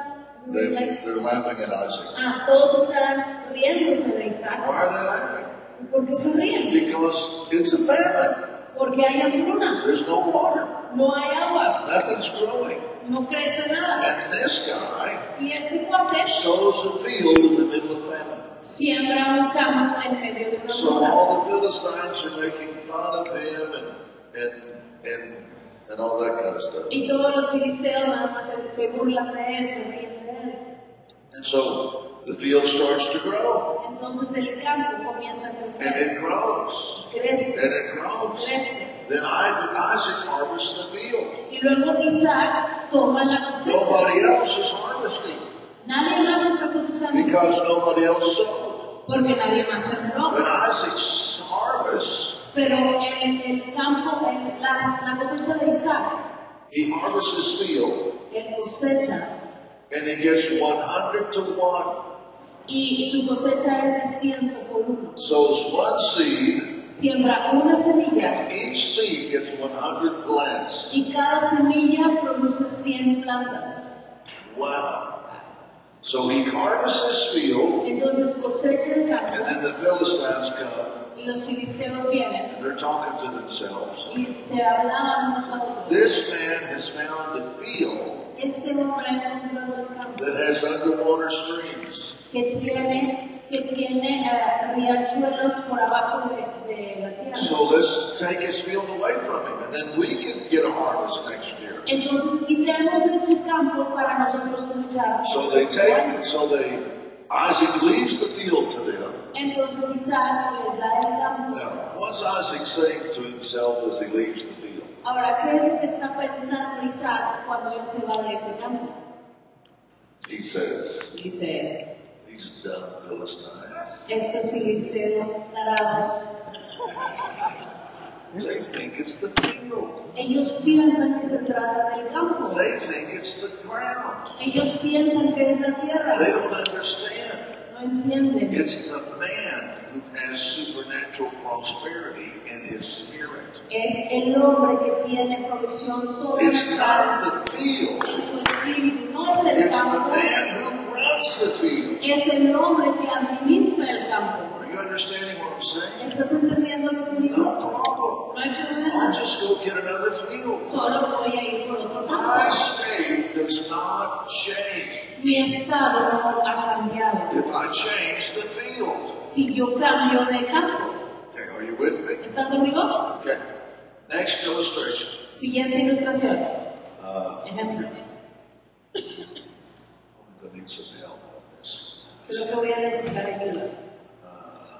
A: They, they're laughing at Isaac.
B: Ah, todos están riéndose de
A: Why are they laughing?
B: ¿Por qué se ríen?
A: Because it's a famine.
B: Porque hay hambruna.
A: There's no water.
B: No hay agua.
A: Nothing's growing.
B: No crece nada.
A: And this guy
B: Y este cuate
A: sows a field in the middle of famine.
B: Campo en medio de una
A: So all the Philistines are making fun of him and and and all that kind of stuff.
B: Y todos los filisteos de.
A: And so the field starts to grow.
B: Entonces el campo comienza a
A: And it grows.
B: Crece,
A: And it grows.
B: crece.
A: Then Isaac, Isaac harvests the field.
B: Y luego Isaac toma la.
A: Nobody else is harvesting
B: Nadie más está cosechando
A: because nobody else sowed.
B: Porque nadie más.
A: When Isaac's harvests,
B: Pero en el campo, en la, la cosecha de Isaac,
A: he harvests his field
B: él cosecha
A: and he gets 100 to 1.
B: y su cosecha es de ciento por uno.
A: Sows one seed,
B: Siembra una semilla
A: and each seed gets 100 plants.
B: y cada semilla produce 100 plantas.
A: Wow. So he harvests his field,
B: Entonces cosecha el
A: and
B: campo
A: then the Philistines come,
B: y los filisteos vienen
A: and they're talking to themselves.
B: y se hablaban unos a otros.
A: This man has found a field
B: Este hombre ha encontrado campo
A: that has underwater streams.
B: que tiene, que tiene eh, riachuelos por abajo de, de la tierra.
A: So let's take his field away from him, and then we can get a harvest next year.
B: Entonces quitemos de su campo para nosotros cosechar.
A: So they take, so they, Isaac leaves the field to them.
B: Entonces Isaac les da el campo.
A: Now, what's Isaac saying to himself as he leaves the field?
B: Ahora, ¿qué es lo que está pensando Isaac cuando él se va de ese campo?
A: He says,
B: Dice,
A: these dumb Philistines,
B: estos filisteos tarados,
A: they think it's the field.
B: ellos piensan que se trata del campo.
A: They think it's the ground.
B: Ellos piensan que es la tierra.
A: They don't understand.
B: No entienden.
A: It's the man who has supernatural prosperity in his spirit.
B: Es el hombre que tiene provisión
A: It's not the field.
B: su espíritu, no es el
A: It's the
B: campo.
A: man who runs the field.
B: Es el hombre que administra el campo.
A: Are you understanding what I'm saying?
B: ¿Estás entendiendo lo que digo?
A: No problem.
B: No hay
A: I'll just go get another field.
B: Solo voy a ir por otro campo.
A: My state does not change
B: Mi estado no ha cambiado.
A: if I change the field.
B: Si yo cambio de campo,
A: Okay, are you with me?
B: ¿estás conmigo?
A: Okay. Next illustration.
B: Siguiente ilustración.
A: Uh,
B: Ejemplo.
A: I'm going to need some help on this.
B: Creo que voy a necesitar ayuda.
A: Uh,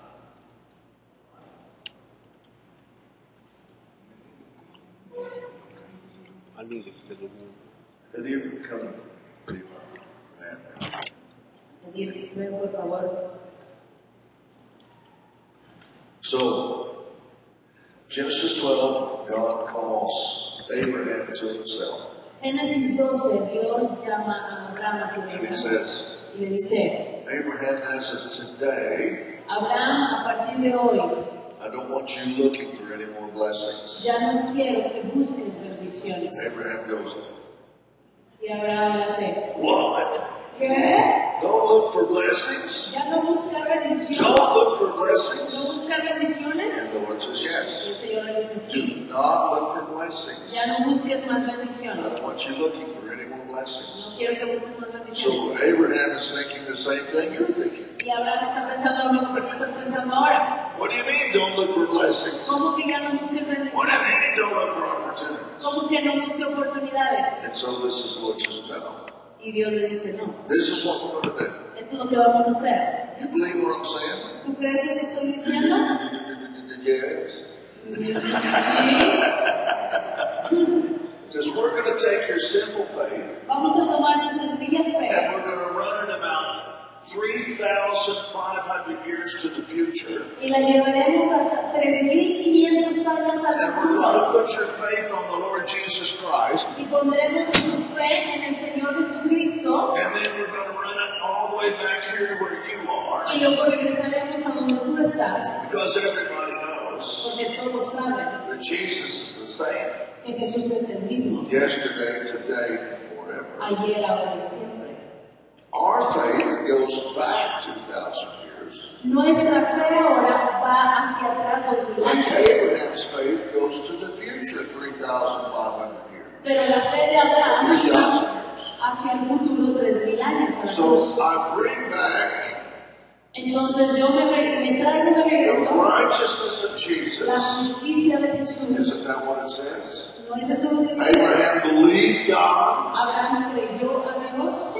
C: Alguien que esté durmiendo.
A: have you ever come to man?
B: Pedir, ven por favor.
A: So, Genesis 12, God calls Abraham to himself.
B: Génesis 12, Dios llama a Abraham a su
A: And he says,
B: y le dice,
A: Abraham, as of today,
B: Abraham, a partir de hoy,
A: I don't want you looking for any more blessings.
B: ya no quiero que busques bendiciones.
A: Abraham goes,
B: Y Abraham le hace,
A: What?
B: ¿qué?
A: Don't look for blessings?
B: ¿Ya no buscar bendiciones?
A: Don't look for
B: ¿No
A: blessings?
B: buscar bendiciones?
A: And the Lord says, Yes.
B: el Señor le dice,
A: Do not look for blessings.
B: Ya no busques más
A: I don't want you looking for any more blessings.
B: No quiero que busques más bendiciones.
A: So Abraham is thinking the same thing you're thinking. What do you mean don't look for blessings?
B: ¿Cómo que ya no busque
A: What do you mean don't look for opportunities? And so this is what you know.
B: Y Dios le dice, no,
A: This is what we're going to do.
B: esto.
A: You believe what I'm saying?
B: ¿Tú crees lo que estoy diciendo?
A: Yes. Says we're going to take your simple faith and we're going to run it about 3,500 years to the future.
B: y la llevaremos hasta 3.500 años
A: And we're going to put your faith on the Lord Jesus Christ.
B: y pondremos tu fe en el Señor Jesucristo
A: And then we're going to run it all the way back here to where you are.
B: y luego regresaremos a donde tú estás
A: Because everybody knows
B: porque todos saben
A: that Jesus is the same
B: que Jesús es el mismo
A: yesterday, today, forever.
B: ayer, ahora y siempre.
A: Our faith goes back 2,000 years.
B: Nuestra fe ahora va hacia atrás dos mil
A: Like
B: años,
A: Abraham's faith goes to the future 3,500 years.
B: pero la fe de Abraham va hacia el futuro tres mil años. a la
A: So. I bring back
B: Entonces yo me, me traigo de
A: the
B: regreso
A: righteousness of Jesus.
B: la justicia de Jesús.
A: Isn't that what it says?
B: ¿No es eso lo que dice?
A: Abraham believed God.
B: Abraham creyó a Dios.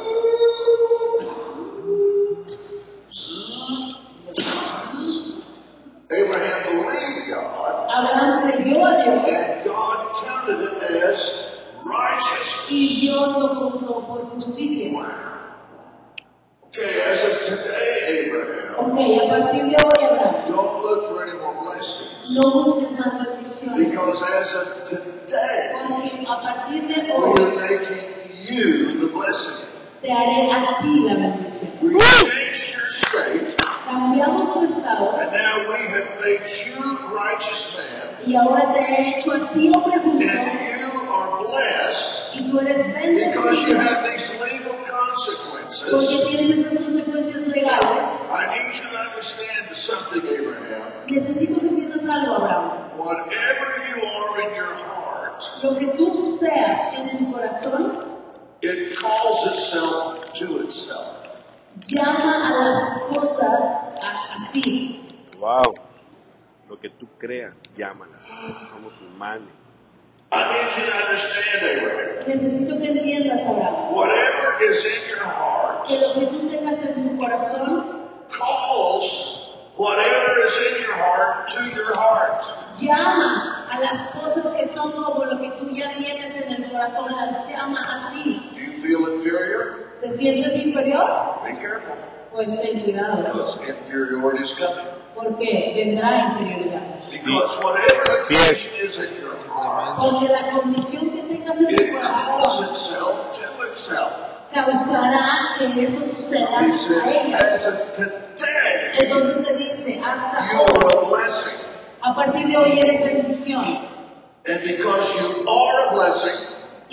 A: Abraham believed God,
B: Abraham creyó a Dios
A: and God counted it as righteousness.
B: y Dios lo contó por justicia.
A: Okay, as of today, Abraham,
B: Ok, a partir de hoy, Abraham,
A: don't look for any more blessings.
B: no busques más bendiciones.
A: Because as of today,
B: Porque a partir de
A: we're making you the blessing.
B: te haré a ti la bendición.
A: We changed your state,
B: Cambiamos tu estado
A: and now we have made you righteous man,
B: y ahora te he hecho a ti hombre justo
A: and you are blessed
B: y tú eres
A: because you have these legal
B: porque
A: consequences.
B: tienes estas consecuencias legales.
A: I need you to understand something, Abraham.
B: Necesito que entiendas algo, Abraham.
A: Whatever you are in your heart,
B: Lo que tú seas en tu corazón,
A: it calls itself to itself.
B: Llama a las cosas a, a ti.
C: Wow. Lo que tú creas, llámala. Somos humanos.
A: I need you to understand, Abraham.
B: Necesito que entiendas, Abraham,
A: Whatever is in your heart
B: que lo que tú tengas en tu corazón
A: calls whatever is in your heart to your heart.
B: llama a las cosas que son como lo que tú ya tienes en el corazón, las llama a ti.
A: Do you feel inferior?
B: ¿Te sientes inferior?
A: Be careful.
B: Pues ten cuidado,
A: Because inferiority is coming.
B: porque vendrá inferioridad.
A: Because whatever the
C: Yes.
A: condition is in your heart,
B: Porque la condición que tengas en tu
A: it calls
B: corazón
A: itself to itself.
B: causará que eso suceda a ella. Entonces te dice, hasta
A: you
B: hoy,
A: are a blessing.
B: a partir de hoy eres bendición.
A: And because you are a blessing,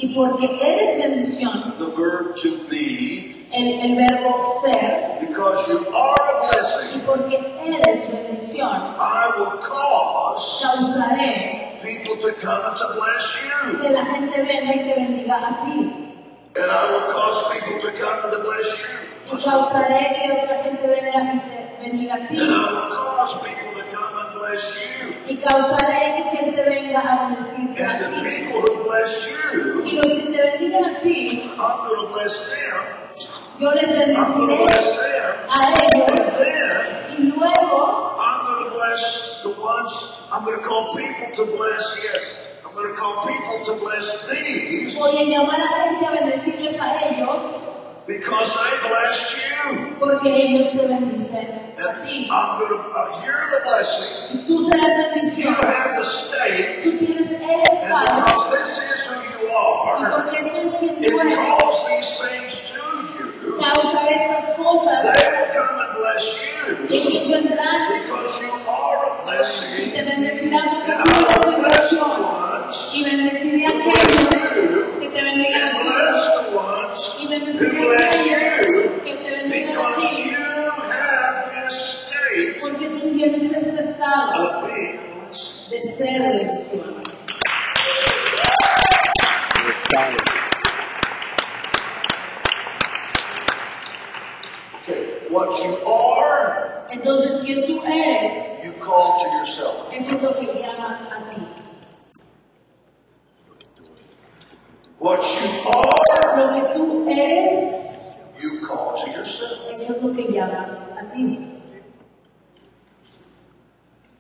B: Y porque eres bendición,
A: the verb to be,
B: el, el verbo ser,
A: because you are a blessing,
B: porque eres bendición,
A: I will cause
B: causaré
A: people to come and to bless you.
B: que la gente venga y te bendiga a ti.
A: And I will cause people to come and to bless
B: Y
A: you.
B: causaré que otra gente venga y te bendiga a ti.
A: And I will cause people to come and bless you.
B: Y causaré que gente venga a bendecirte
A: And the
B: ti.
A: people who bless
B: Y
A: you,
B: los que te bendigan a ti,
A: I'm going to bless them.
B: yo les
A: I'm going to bless
B: bendeciré
A: them.
B: a
A: And
B: ellos.
A: then
B: Y luego
A: I'm going to bless the ones, I'm going to call people to bless, yes. I'm going to call people to bless these
B: voy a llamar a gente a bendecirles a ellos
A: because I blessed you.
B: porque ellos te bendicen a ti.
A: I'm going to, uh, you're the blessing.
B: Tú serás
A: You
B: bendición.
A: have the state.
B: Tú tienes el
A: And
B: Estado.
A: because this is who you are,
B: porque eso es quien
A: it
B: tú eres,
A: calls these things to you.
B: causa estas cosas.
A: They will come and bless you
B: Ellos vendrán
A: because you are a
B: y
A: blessing.
B: te bendecirán
A: And
B: con
A: I
B: tu
A: will bless the
B: bendición. Y bendeciré a aquellos
A: you
B: que te bendigan
A: and bless the ones
B: Porque tú tienes este estado
A: of being a blessing.
B: de ser bendición.
C: El Estado.
A: Okay, what you are
B: Entonces, quien tú eres
A: you call to yourself.
B: eso es lo que llamas a ti.
A: What you are,
B: Lo que tú eres,
A: you call to yourself.
B: eso es lo que llamas a ti.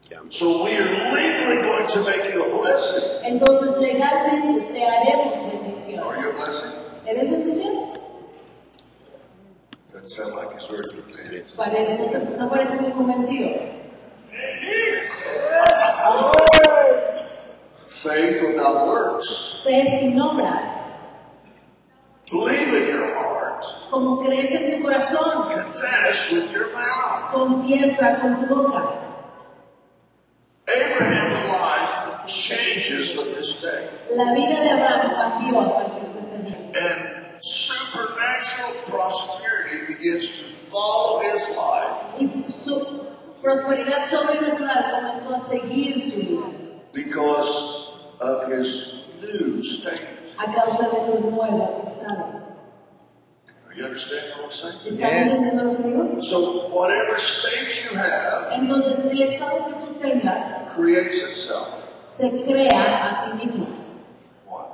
C: Llama.
A: So we are legally going to make you a blessing.
B: Entonces legalmente te haremos bendición.
A: Are you a blessing?
B: ¿Eres bendición?
A: Doesn't sound like he's very convinced.
B: Parece, no, no parece muy convencido.
A: Oh, Faith without works.
B: Fe sin obras,
A: Believe in your heart.
B: como crees en tu corazón,
A: Confess with your mouth.
B: confiesa con tu boca.
A: Abraham's life changes with this day.
B: La vida de Abraham cambió a partir de ese día.
A: And supernatural prosperity begins to follow his life
B: Y su prosperidad sobrenatural comenzó a seguir su vida
A: because of his new state.
B: a causa de su nuevo estado.
A: Are you understanding what I'm saying?
B: ¿Estás entendiendo lo que digo?
A: So whatever state you have
B: Entonces, el estado que tú tengas
A: creates itself.
B: se crea a sí mismo.
A: What?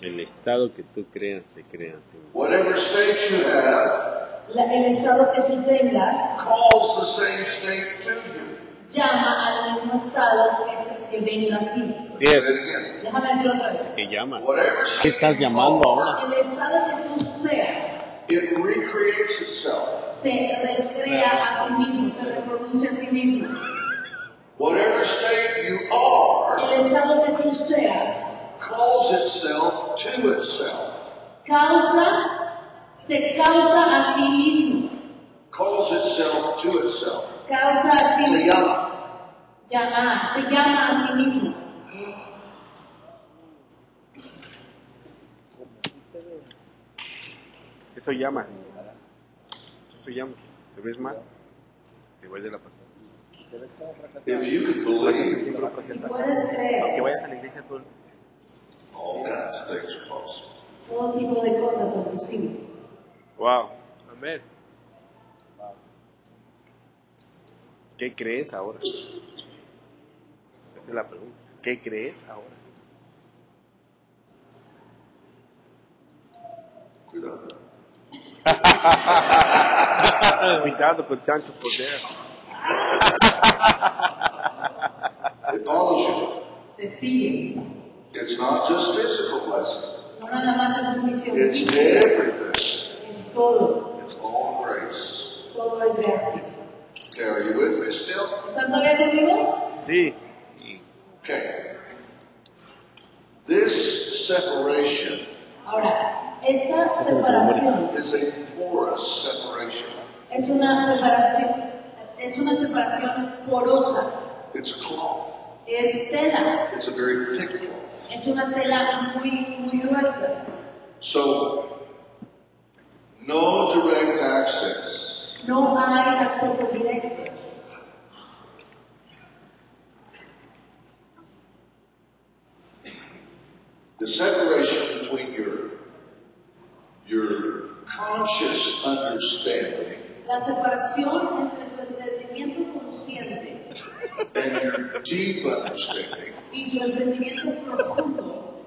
C: El estado que tú creas se crea. sí.
A: Whatever state you have
B: La- el estado que tú tengas
A: calls the same state to you.
B: llama al mismo estado que,
C: Yes.
A: it again.
B: Déjame decirlo otra vez.
C: ¿Qué llama?
A: Whatever
C: ¿Qué
A: state
C: estás llamando ahora?
B: El estado que tú seas
A: It recreates itself.
B: se recrea a sí mismo, se reproduce a sí mismo.
A: Whatever state you are
B: El estado que tú seas
A: calls itself to itself.
B: causa, se causa a sí mismo,
A: Calls itself to itself.
B: causa a sí
A: Se
B: mismo,
A: llama.
B: se llama a sí mismo.
C: Eso llama. Eso llama. ¿Te ves mal? Te voy de la pasada.
A: If you could believe,
B: Si puedes creer,
C: vayas a la iglesia todo el
B: todo tipo de cosas son posibles.
C: Wow. Amén. ¿Qué crees ahora? Esa es la pregunta. ¿Qué crees ahora?
A: Cuidado.
C: Cuidado con tanto poder.
B: Se sigue.
A: It's not just physical blessing.
B: No nada más es bendición
A: It's everything.
B: es todo,
A: It's all grace.
B: todo es gracia.
A: Okay, are you with me still?
B: ¿Están todavía conmigo?
C: Sí.
A: Okay. This separation
B: Ahora, esta separación
A: is a porous separation.
B: es una separación, es una separación porosa,
A: It's cloth.
B: es tela,
A: It's a very thick cloth.
B: es una tela muy, muy gruesa.
A: So, no direct access.
B: No hay acceso directo.
A: The separation between your your conscious understanding
B: La separación entre tu entendimiento consciente
A: and your deep understanding
B: y tu entendimiento profundo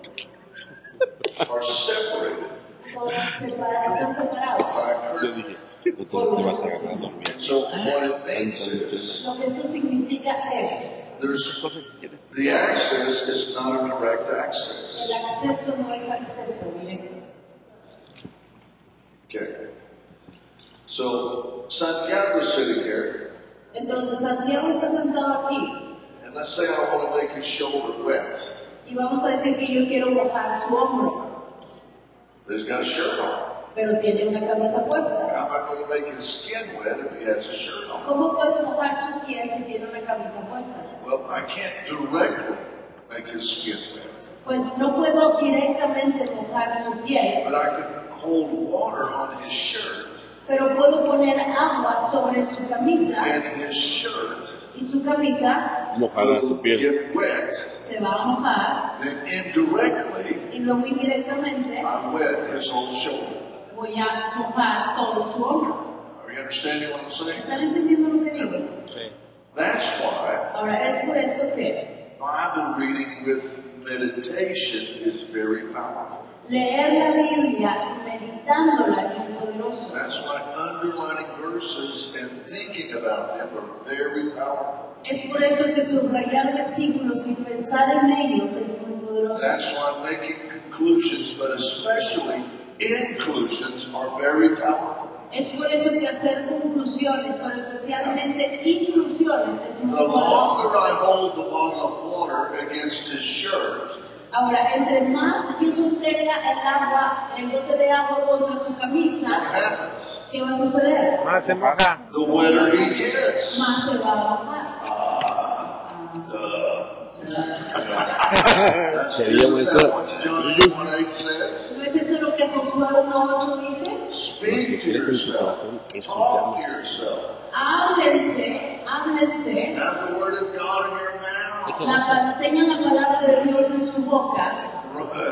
A: are separated
B: son separados, están separados.
A: by
C: Yo dije, tú te vas a agarrar dormido.
A: And so what it means is
B: Lo que esto significa es,
A: there's
C: Cosas que quieres.
A: The access is not a direct
B: el
A: access.
B: acceso no es acceso directo.
A: Okay. So Santiago is sitting here,
B: Entonces Santiago está sentado aquí
A: and let's say I want to make his shoulder wet.
B: y vamos a decir que yo quiero mojar su hombro,
A: He's got a shirt on.
B: Pero tiene una camisa puesta.
A: How am I going to make his skin wet if he has a shirt on?
B: ¿Cómo puedes mojar su piel si tiene una camisa puesta?
A: Well, I can't directly make his skin wet,
B: Pues no puedo directamente mojar su piel,
A: but I can hold water on his shirt,
B: pero puedo poner agua sobre su camisa
A: and his shirt
B: y su camisa
C: Mojará su piel.
A: get wet.
B: se va a mojar
A: Then indirectly,
B: y luego indirectamente
A: I wet his whole shoulder.
B: Voy a mojar todo su hombro.
A: Are you understanding what I'm saying?
B: ¿Están entendiendo lo que digo?
C: Sí.
A: That's why
B: Ahora, es por esto que
A: Bible reading with meditation is very powerful.
B: leer la Biblia meditándola es poderoso.
A: That's why underlining verses and thinking about them are very powerful.
B: Es por eso que subrayar versículos y pensar en ellos es muy poderoso.
A: That's why making conclusions, but especially inclusions, are very powerful.
B: Es por eso que hacer conclusiones, pero especialmente inclusiones, es
A: The
B: muy poderoso.
A: longer I hold the bottle of water against his shirt,
B: Ahora, entre más yo sostenga el agua, el bote de agua contra su camisa, ¿qué va a suceder?
C: Más se moja.
A: The wetter he gets.
B: Más se va a bajar.
A: Ah, duh.
C: Sería muy
B: que Josué 1.8 dice?
A: Speak to yourself. Talk to yourself.
B: Háblense, háblense,
A: Have the word of God in your mouth.
B: la, tengan la palabra de Dios en su boca.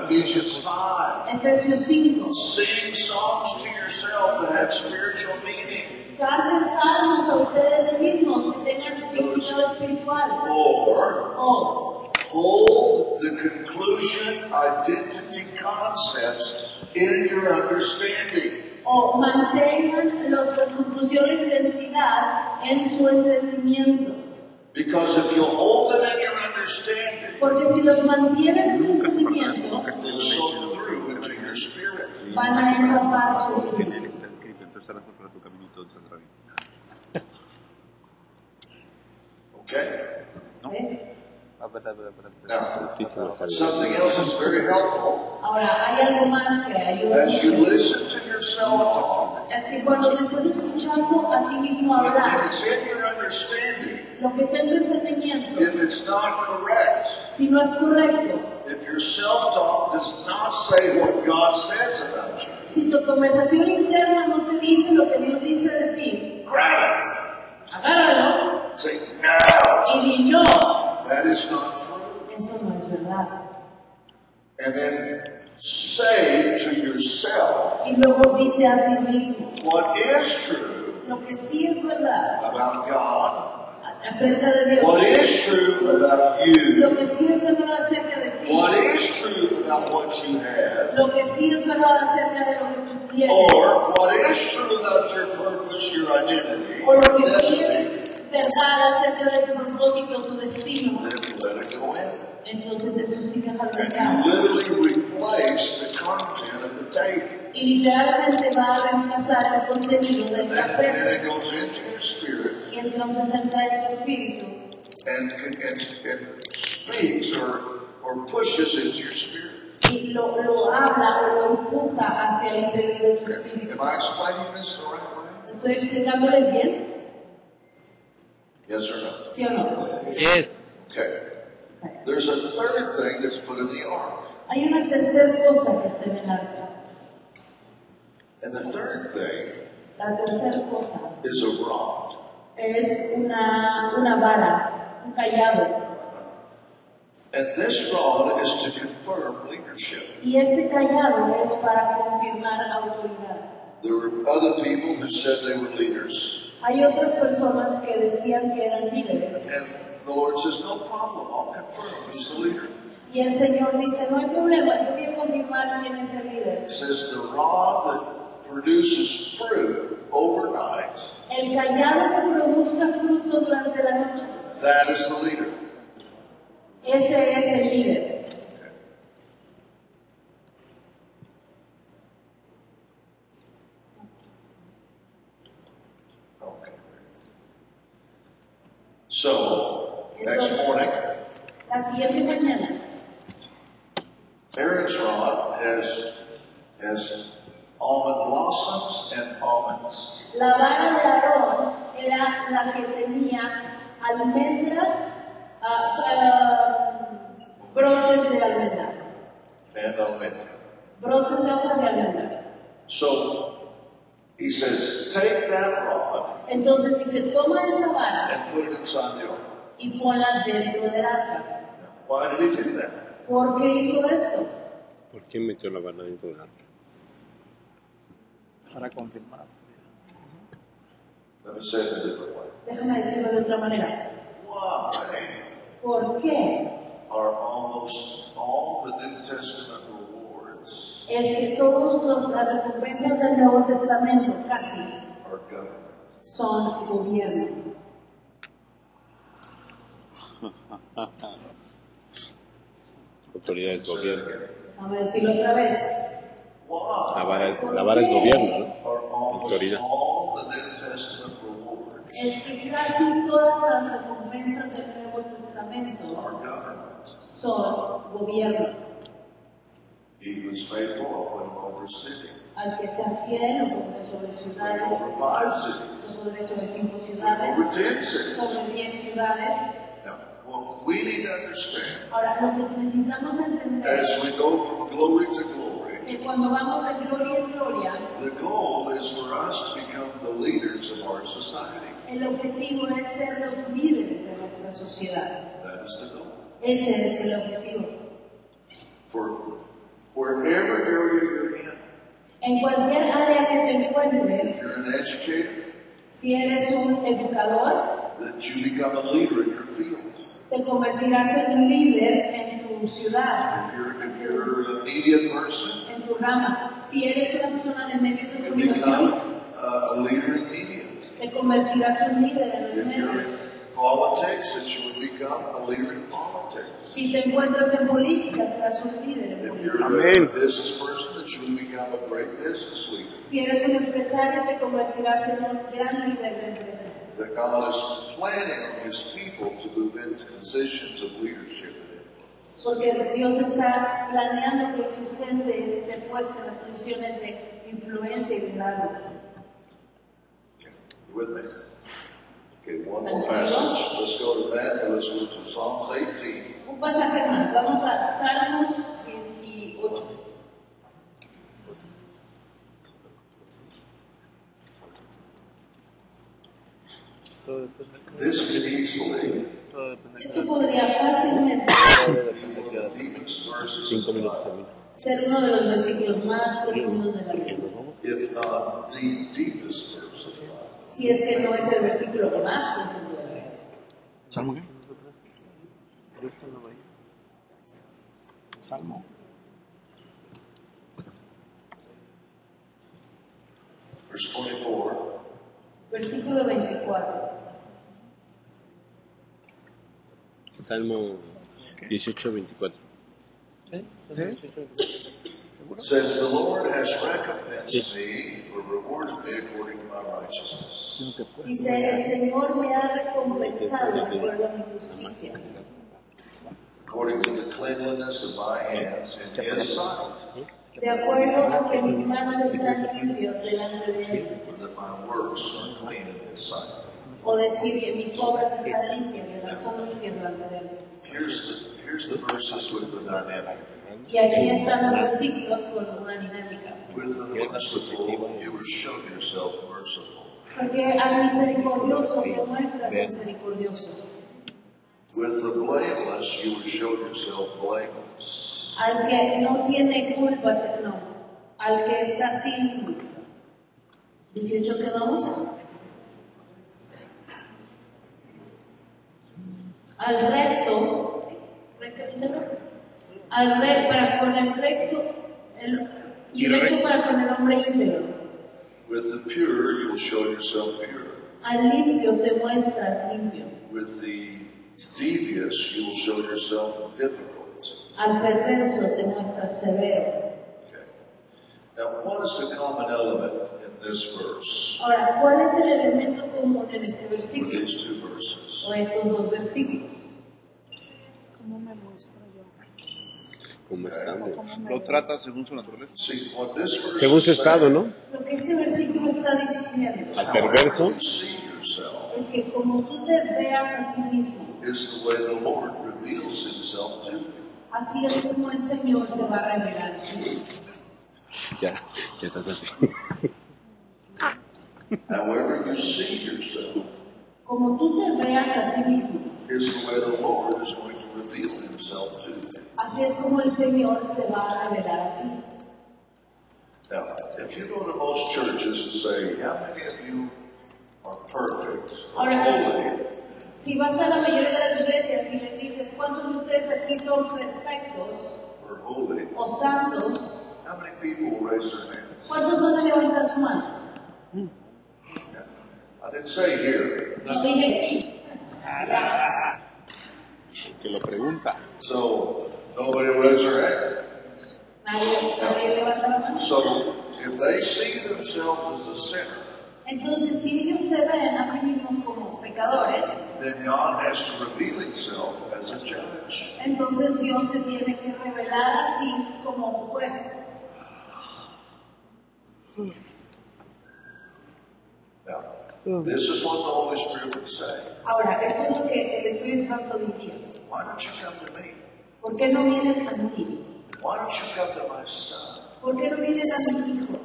A: Ephesians 5.
B: Efesios 5.
A: Sing songs to yourself that have spiritual meaning.
B: Canten salmos a ustedes mismos que tengan significado espiritual.
A: Or
B: O oh.
A: hold the conclusion identity concepts in your understanding.
B: o mantengan los- las conclusiones de identidad en su entendimiento.
A: Because if you hold them in your understanding,
B: Porque si los mantienen en su entendimiento,
A: it'll soak through into your spirit.
B: van a empapar su espíritu.
D: Está escrito, entonces ahora para tu camino y todo saldrá bien.
A: Okay?
B: ¿eh?
A: Something else is very helpful.
B: Ahora, hay algo más que ayuda
A: As you listen to yourself talk,
B: Es que cuando te estás escuchando a ti mismo
A: when
B: hablar,
A: it's in your understanding,
B: lo que está en tu entendimiento,
A: if it's not correct,
B: si no es correcto,
A: if your self-talk does not say what God says about you,
B: si tu conversación interna no te dice lo que Dios dice de ti,
A: grab
B: agárralo
A: it. Say, no!
B: y di no.
A: That is not true.
B: Eso no es verdad.
A: And then say to yourself
B: Y luego dice a ti mismo,
A: what is true
B: lo que sí es verdad
A: about God,
B: acerca de Dios,
A: what is true about you?
B: lo que sí es verdad acerca de ti,
A: what is true about what you have,
B: lo que sí es verdad acerca de lo que tú tienes,
A: or what is true about your purpose, your identity,
B: o lo que sí es verdad acerca de tu propósito, tu destino,
A: then let it go in.
B: entonces eso sí deja de
A: And literally replace the content of the tape.
B: Y literalmente va a reemplazar el contenido del
A: And then,
B: café
A: it goes into your spirit
B: y entonces entra en tu espíritu
A: and, and, and speaks or, or pushes into your spirit.
B: y lo, lo habla o lo empuja hacia el interior de tu espíritu.
A: Am I explaining this the right way?
B: ¿Estoy explicándoles bien?
A: Yes or no?
B: ¿Sí no?
C: Yes.
A: Okay. There's a third thing that's put in the ark.
B: Hay una tercera cosa que está en el arca.
A: And the third thing
B: La tercera cosa
A: is a rod.
B: es una, una vara, un cayado.
A: And this rod is to confirm leadership.
B: Y este cayado es para confirmar autoridad.
A: There were other people who said they were leaders.
B: Hay otras personas que decían que eran líderes.
A: And the Lord says, no problem, I'll confirm who's the leader.
B: Y el Señor dice, no hay problema, yo voy a confirmar quién es el líder.
A: It says the rod that produces fruit overnight,
B: El callado que produzca fruto durante la noche,
A: that is the leader.
B: ese es el líder.
A: So, next morning,
B: La siguiente mañana,
A: Aaron's rod has, has almond blossoms and almonds.
B: la vara de Aarón era la que tenía almendras, ah, ah, brotes de almendra,
A: And almond.
B: brotes de hojas de almendra.
A: So, he says, take that rod
B: Entonces dice, toma esa vara
A: and put it inside the ark.
B: y ponla dentro del arca.
A: Why did he do that?
B: ¿Por qué hizo esto?
C: ¿Por qué metió la bala dentro del arca?
D: Para confirmar.
A: Let me say it a different way.
B: Déjame decirlo de otra manera.
A: Why
B: ¿Por qué?
A: are almost all the New Testament rewards
B: Es que todas los- las recompensas del Nuevo Testamento casi
A: are?
B: Son gobierno.
C: Autoridad es gobierno.
B: Vamos a decirlo otra vez.
C: La vara es, la vara es gobierno, ¿no? Autoridad.
B: Es que casi todas las recompensas del Nuevo Testamento son gobierno.
A: He was faithful, I'll put him over a city.
B: Al que sea fiel, lo pondré sobre ciudades,
A: over five cities.
B: lo pondré sobre cinco ciudades,
A: over ten cities.
B: sobre diez ciudades.
A: Now, what we need to understand
B: Ahora, lo que necesitamos entender
A: as we go from glory to glory,
B: que cuando vamos de gloria en gloria,
A: the goal is for us to become the leaders of our society.
B: el objetivo es ser los líderes de nuestra sociedad.
A: That is the goal.
B: Ese es el objetivo.
A: For wherever area you're in,
B: En cualquier área que te encuentres,
A: if you're an educator,
B: si eres un educador,
A: that you become a leader in your field.
B: te convertirás en un líder en tu ciudad,
A: If you're, if you're a media person,
B: en tu rama. Si eres una persona de medios de
A: you
B: comunicación,
A: become uh, a leader in media.
B: te convertirás en líder en los medios.
A: Politics, that you would become a leader in politics.
B: Si te encuentras en política, serás un líder en
A: If
B: política.
A: you're a
C: Amén.
A: business person, that you would become a great business leader.
B: Si eres un empresario, te convertirás en un gran líder de empresa.
A: That God is planning on His people to move into positions of leadership.
B: Porque Dios está planeando que existentes se puestos en las posiciones de influencia y liderazgo.
A: With me? Okay, one more passage. Let's go to Matthew. Let's go to Psalms 18.
B: Un pasaje más, vamos a Salmos 18.
A: This can easily
B: Esto podría fácilmente
A: be
C: depende
A: one
C: de
A: of the deepest verses
C: cinco minutos también.
B: ser uno de los versículos más profundos de la Biblia.
A: if not the deepest
B: Si es que no es el versículo más.
C: ¿Salmo qué? Salmo.
A: Verse 24.
B: Versículo 24.
C: Salmo 18, 24.
A: says, The Lord has recompensed me or rewarded me according to my righteousness.
B: Dice, el Señor me ha recompensado acuerdo a mi justicia,
A: According to the cleanliness of my hands in his sight,
B: de acuerdo a que mis manos están limpios delante de Él. O decir que mis obras están limpias delante de Él.
A: Here's the, here's the verses with the dynamic.
B: Y aquí están los versículos con una dinámica.
A: With the merciful, you will show yourself merciful.
B: Porque al misericordioso te muestras misericordioso.
A: With the blameless, you will show yourself blameless.
B: Al que no tiene culpa, no. Al que está sin culpa. 18 que vamos. Al recto, al recto, para con el recto, el, y recto para con el hombre íntegro.
A: With the pure, you will show yourself pure.
B: Al limpio te muestras limpio.
A: With the devious, you will show yourself difficult.
B: Al perverso te muestras severo.
A: Okay. Now, what is the common element in this verse?
B: Ahora, ¿cuál es el elemento común en este
A: With
B: versículo?
A: these two verses.
B: O estos dos versículos.
C: ¿Cómo estamos?
D: Lo trata según su naturaleza.
C: Según su
A: is
C: estado, ¿no?
B: Lo que este versículo está diciendo
C: Al perverso,
A: you see yourself
B: es que como tú te veas a ti mismo,
A: is the way the Lord reveals himself to you.
B: así es como el Señor se va a revelar a ti.
C: ya, ya estás así.
A: However you see yourself
B: Como tú te veas a ti mismo,
A: is the way the Lord is going to reveal himself to you.
B: Así es como el Señor se va a revelar a ti.
A: Now, if you go to most churches and say, how many of you are perfect or
B: Ahora,
A: holy?
B: Si vas a la mayoría de las iglesias y les dices, ¿cuántos de ustedes aquí son perfectos
A: or holy,
B: o santos?
A: how many people will raise their hands?
B: ¿Cuántos van a levantar su mano?
A: I didn't say here.
B: No dije aquí.
C: Que lo pregunta.
A: So nobody will raise their hand.
B: Nadie, nadie levanta la mano.
A: So if they see themselves as a sinner,
B: Entonces, si ellos se ven a sí mismos como pecadores,
A: then God has to reveal himself as a judge.
B: entonces Dios se tiene que revelar a sí como juez.
A: Now, this is what the Holy Spirit would say.
B: Ahora, eso es lo que el Espíritu Santo diría.
A: Why don't you come to me?
B: ¿Por qué no vienes a mí?
A: Why don't you come to my son?
B: ¿Por qué no vienes a mi hijo?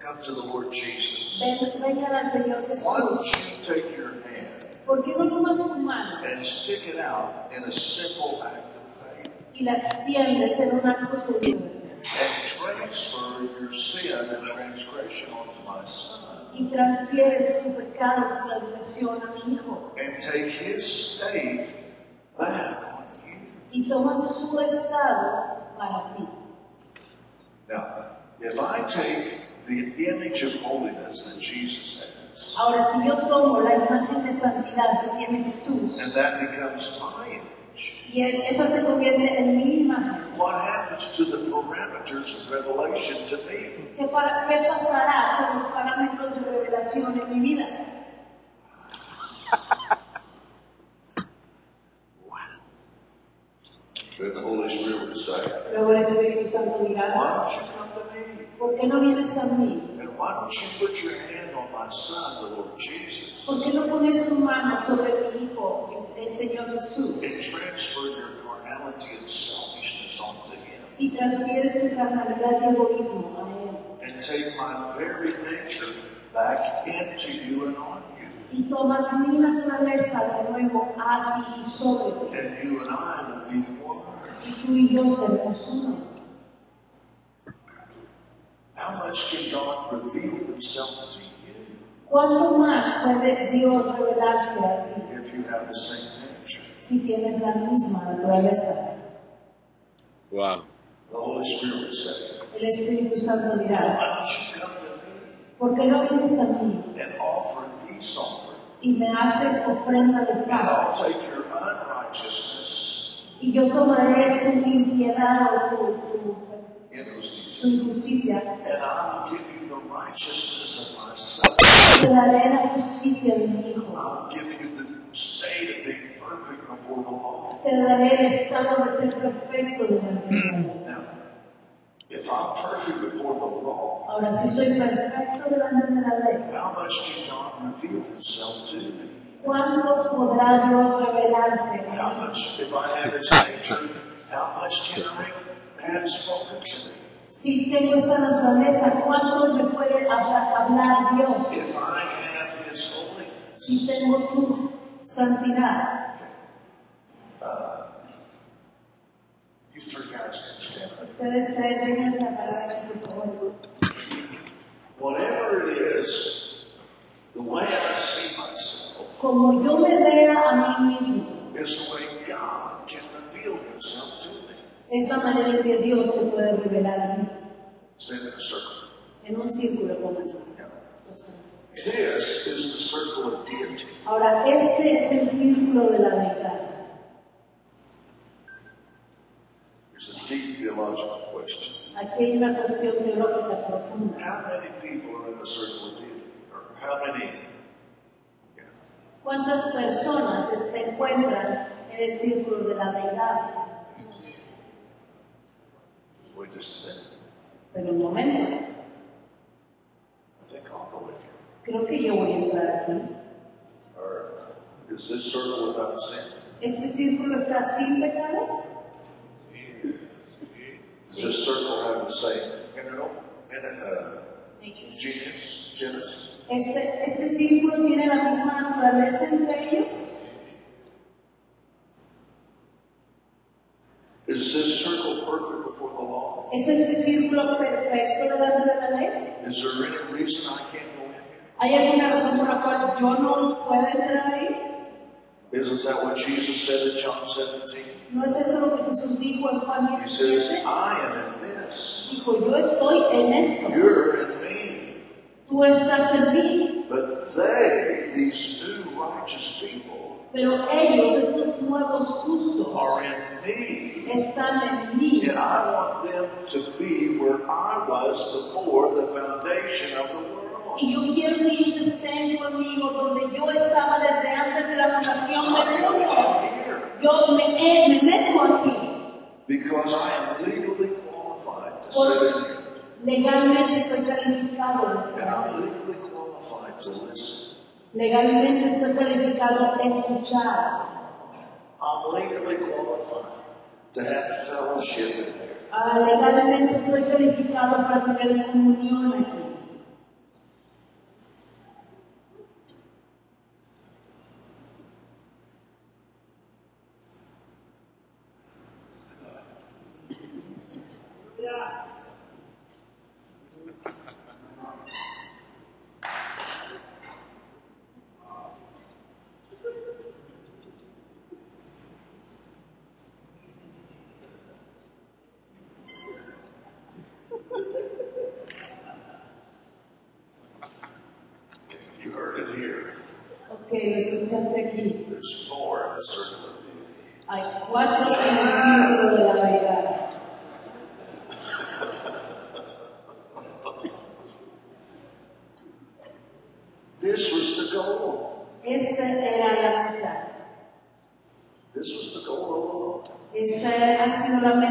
A: Come to the Lord Jesus.
B: Ven, vengan al Señor
A: Why don't
B: Jesús.
A: you take your hand
B: ¿Por qué no tomas tu mano
A: and stick it out in a simple act of faith
B: y la extiendes en un acto seguro?
A: and transfer your sin and transgression onto my son
B: Y transfieres tu pecado, tu transgresión a mi hijo.
A: and take his state back?
B: Y tomas su estado para ti.
A: Now, if I take the image of holiness that Jesus has,
B: Ahora, si yo tomo la imagen de santidad que tiene Jesús
A: and that becomes my image,
B: y eso se convierte en mi imagen,
A: what happens to the parameters of revelation to me?
B: ¿qué, para- qué pasará con los parámetros de revelación en mi vida?
A: Then the Holy Spirit would say,
B: Luego el Espíritu Santo dirá,
A: Why don't you come to me?
B: ¿por qué no vienes a mí?
A: And why don't you put your hand on my son, the Lord Jesus,
B: ¿Por qué no pones tu mano sobre mi hijo, el, Señor Jesús,
A: and transfer your carnality and selfishness onto him,
B: y transfieres tu carnalidad y egoísmo a él?
A: and take my very nature back into you and on you?
B: Y tomas mi naturaleza de nuevo a ti y sobre ti.
A: And you and I will be one.
B: Y tú y yo seremos uno.
A: How much can God reveal himself to you
B: ¿Cuánto más puede Dios revelarse a ti
A: if you have the same nature?
B: si tienes la misma naturaleza?
C: Wow.
A: The Holy Spirit would say,
B: El Espíritu Santo
A: Why
B: dirá,
A: don't you come to me
B: ¿por qué no vienes a mí
A: and offer peace offering?
B: y me haces ofrenda de
A: And
B: paz?
A: I'll take your unrighteousness
B: Y yo tomaré tu impiedad o tu, tu, tu injusticia
A: and I will give you the righteousness of my son.
B: y te daré la justicia de mi hijo.
A: I'll give you the state of being perfect before the law.
B: Te daré el estado de ser perfecto de
A: if I'm perfect before the law,
B: Ahora, si soy perfecto delante de la ley,
A: how much can God reveal himself to me?
B: ¿Cuánto podrá Dios revelarse?
A: How much, if I have his nature, how much can I have spoken to me?
B: Si tengo esta naturaleza, ¿cuánto me puede hablar, hablar Dios?
A: If I have his holiness,
B: Si tengo su santidad.
A: uh, you three guys can stand up.
B: Ustedes tres vengan a parar por favor.
A: Whatever it is, the way I see myself
B: Como yo me vea a mí mismo, es la manera en que Dios se puede revelar a mí. En un círculo como este.
A: This is the circle of deity.
B: Ahora, este es el círculo de la deidad.
A: There's a deep theological question.
B: Aquí hay una cuestión teológica profunda.
A: How many people are in the circle of deity? Or how many?
B: ¿Cuántas personas se encuentran en el círculo de la deidad?
A: Wait just a minute.
B: Pero un momento,
A: I think I'll go in here.
B: creo que yo voy a entrar aquí.
A: Or is this circle without sin?
B: ¿Este círculo está sin pecado?
A: Does this circle have the same mineral, min- uh, genus, genus?
B: ¿Este, ¿Este círculo tiene la misma naturaleza entre ellos?
A: Is this circle perfect before the law?
B: ¿Es este círculo perfecto delante de la ley?
A: Is there any reason I can't go in here?
B: ¿Hay alguna razón por la cual yo no puedo entrar ahí?
A: Isn't that what Jesus said in John 17?
B: ¿No es eso lo que Jesús dijo en Juan
A: He says, I am in this.
B: Dijo, yo estoy en esto,
A: You're in me.
B: Tú estás en mí,
A: But they, these new righteous people,
B: pero ellos, estos nuevos justos,
A: are in me.
B: están en mí.
A: And I want them to be where I was before the foundation of the world.
B: Y yo quiero que ellos estén conmigo donde yo estaba desde antes de la fundación del mundo. Yo me, he- me meto aquí.
A: because I am legally qualified to sit in here.
B: Legalmente estoy calificado.
A: to listen.
B: Legalmente estoy calificado a escuchar.
A: I'm legally qualified to have fellowship.
B: Ah, legalmente estoy calificado para tener comunión aquí.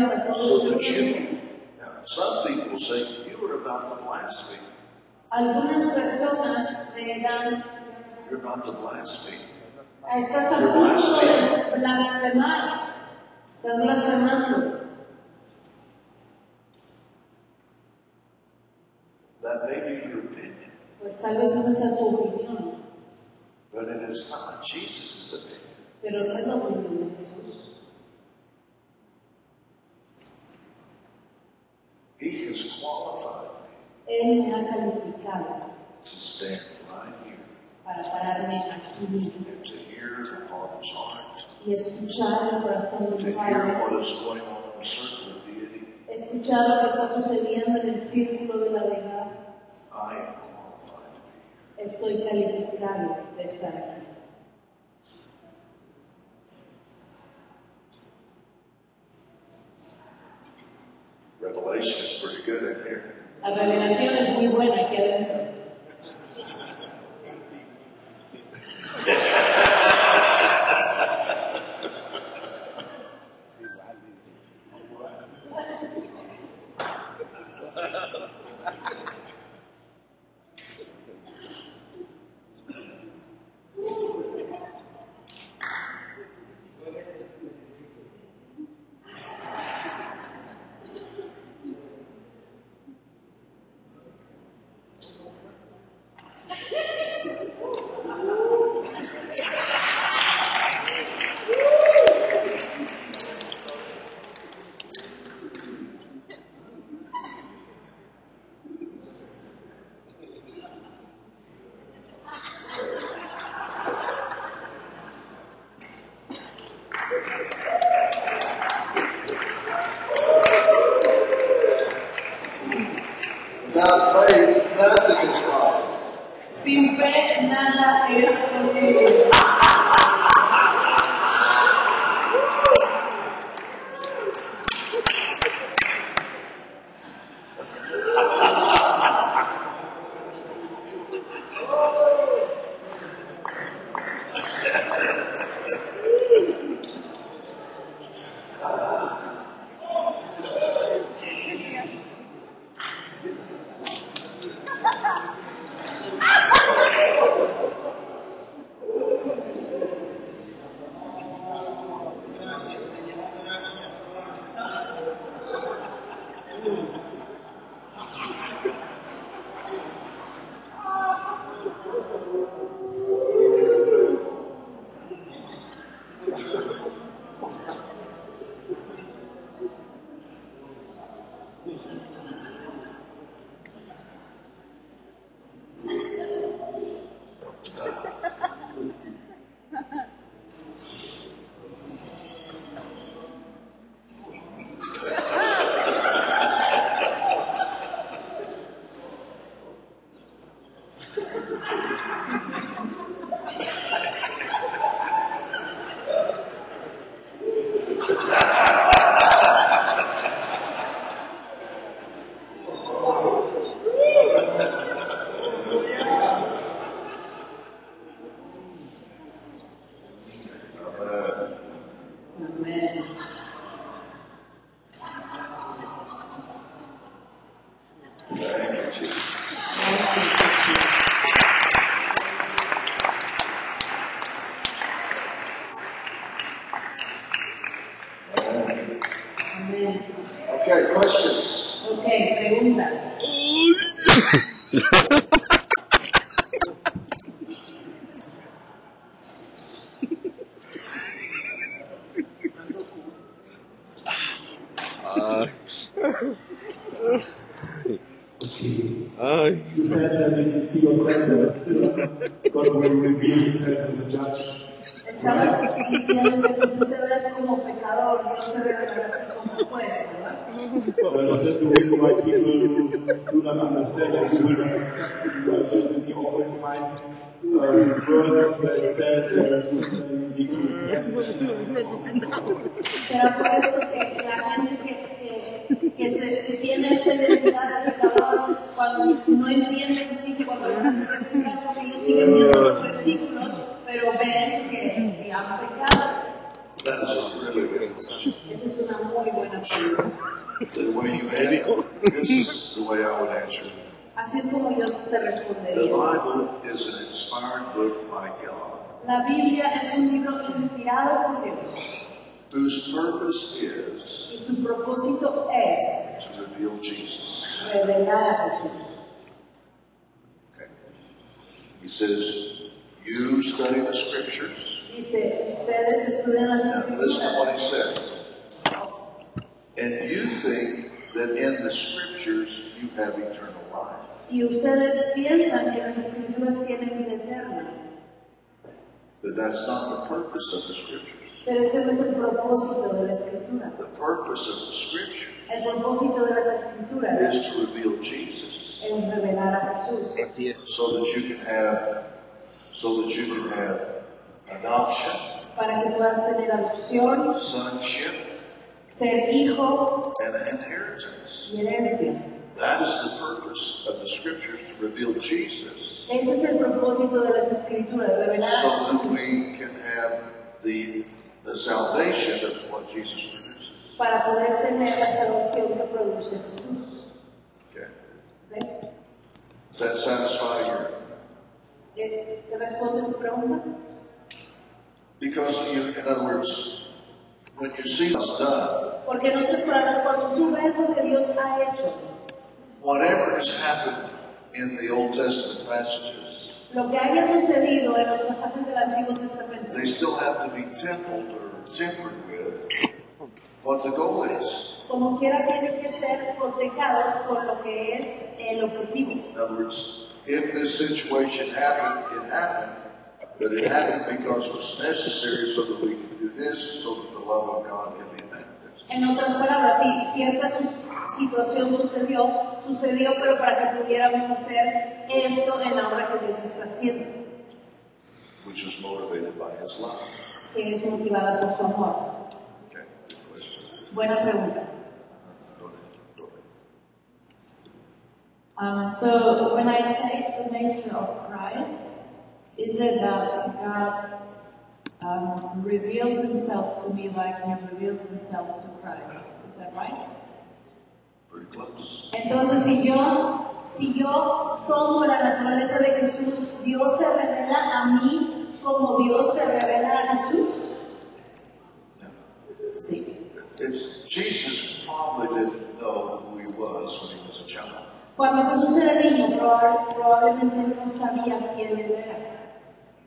A: So that you, now, some people say you were about to blaspheme.
B: Algunas personas me dan,
A: You're about to blaspheme.
B: estás a punto de blasfemar. Estás blasfemando.
A: That may be your opinion,
B: Pues tal vez esa sea tu opinión,
A: but it is not Jesus' opinion.
B: pero no es la opinión de Jesús.
A: He has qualified me
B: Él me ha calificado
A: to stand right here
B: para pararme aquí mismo
A: and to hear the Father's heart,
B: y escuchar el corazón
A: to
B: del
A: hear
B: Padre,
A: what is going on in the circle of deity.
B: escuchar lo que está sucediendo en el círculo de la verdad.
A: I am qualified to be here.
B: Estoy calificado de estar aquí.
A: Revelation is pretty good in here.
B: La revelación es muy buena aquí adentro. Pero por eso que la gente que, que, que se, que tiene esa identidad de pecador, cuando no entienden sí, cuando van a explicar, porque ellos siguen viendo los versículos, pero ven que, que han pecado.
A: That's a really good question.
B: Esa es una muy buena pregunta.
A: The way you ask it, this is the way I would answer it.
B: Así es como yo te
A: The
B: respondería.
A: Bible is an inspired book by God,
B: La Biblia es un libro inspirado por Dios
A: whose purpose is
B: y su propósito es
A: to reveal Jesus.
B: revelar a Jesús.
A: Okay. He says, you study the scriptures.
B: Dice, ustedes estudian las
A: Now listen to what
B: escrituras
A: he said. And you think that in the scriptures you have eternal life.
B: y ustedes piensan que las escrituras tienen vida eterna.
A: But that's not the purpose of the scriptures.
B: Pero ese no es el propósito de la escritura.
A: The purpose of the scripture
B: El propósito de las escrituras
A: is to reveal Jesus
B: es revelar a Jesús
C: así es.
A: so that you can have so that you can have adoption,
B: para que puedas tener adopción,
A: sonship,
B: ser hijo
A: and an inheritance.
B: y herencia.
A: That is the purpose of the scriptures to reveal Jesus
B: Ese es el propósito de las escrituras, revelar
A: so that we can have the the salvation of what Jesus produces.
B: para poder tener la salvación que produce Jesús.
A: Okay. Does that satisfy your
B: ¿Es- ¿Te responde tu pregunta?
A: because you, in other words, when you see what's done,
B: Porque en otras palabras, cuando tú ves lo que Dios ha hecho,
A: whatever has happened in the Old Testament passages,
B: lo que haya sucedido en los pasajes del Antiguo Testamento,
A: they still have to be tempered or tempered with what the goal is.
B: como quiera tienen que ser con lo que es el objetivo.
A: In other words, if this situation happened, it happened, but it happened because it was necessary so that we can do this, so that the love of God can be manifested.
B: En otras palabras, si situación sucedió, sucedió, pero para que pudiéramos hacer esto en la obra que Dios está haciendo,
A: which was motivated by his love.
B: que es motivada por su amor.
A: Okay, good question.
B: Buena pregunta. Um, so when I say the nature of Christ, is it that God um, reveals himself to me like he reveals himself to Christ? Is that right? Entonces, si yo, si yo tomo la naturaleza de Jesús, Dios se revela a mí como Dios se revela a Jesús. Sí.
A: It's, Jesus probably didn't know who he was when he was a child.
B: Cuando Jesús era niño, probable- probablemente no sabía quién era,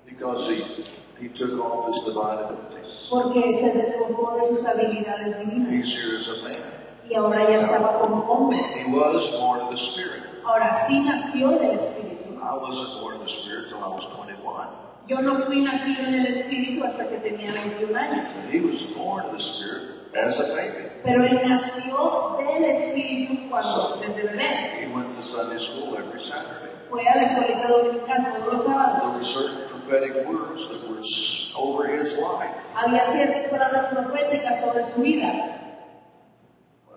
A: Because he, he took off his divine abilities.
B: porque se despojó de sus habilidades divinas
A: He's here as a man.
B: Y ahora ya estaba como hombre.
A: He was born of the Spirit.
B: Ahora sí nació del Espíritu.
A: I wasn't born of the Spirit till I was 21.
B: Yo no fui nacido en el Espíritu hasta que tenía 21 años.
A: He was born of the Spirit as a baby.
B: Pero él nació del Espíritu cuando desde bebé.
A: He went to Sunday school every Saturday.
B: Fue a la dominical todos los sábados.
A: There were certain prophetic words that were over his life.
B: Había ciertas palabras proféticas sobre su vida.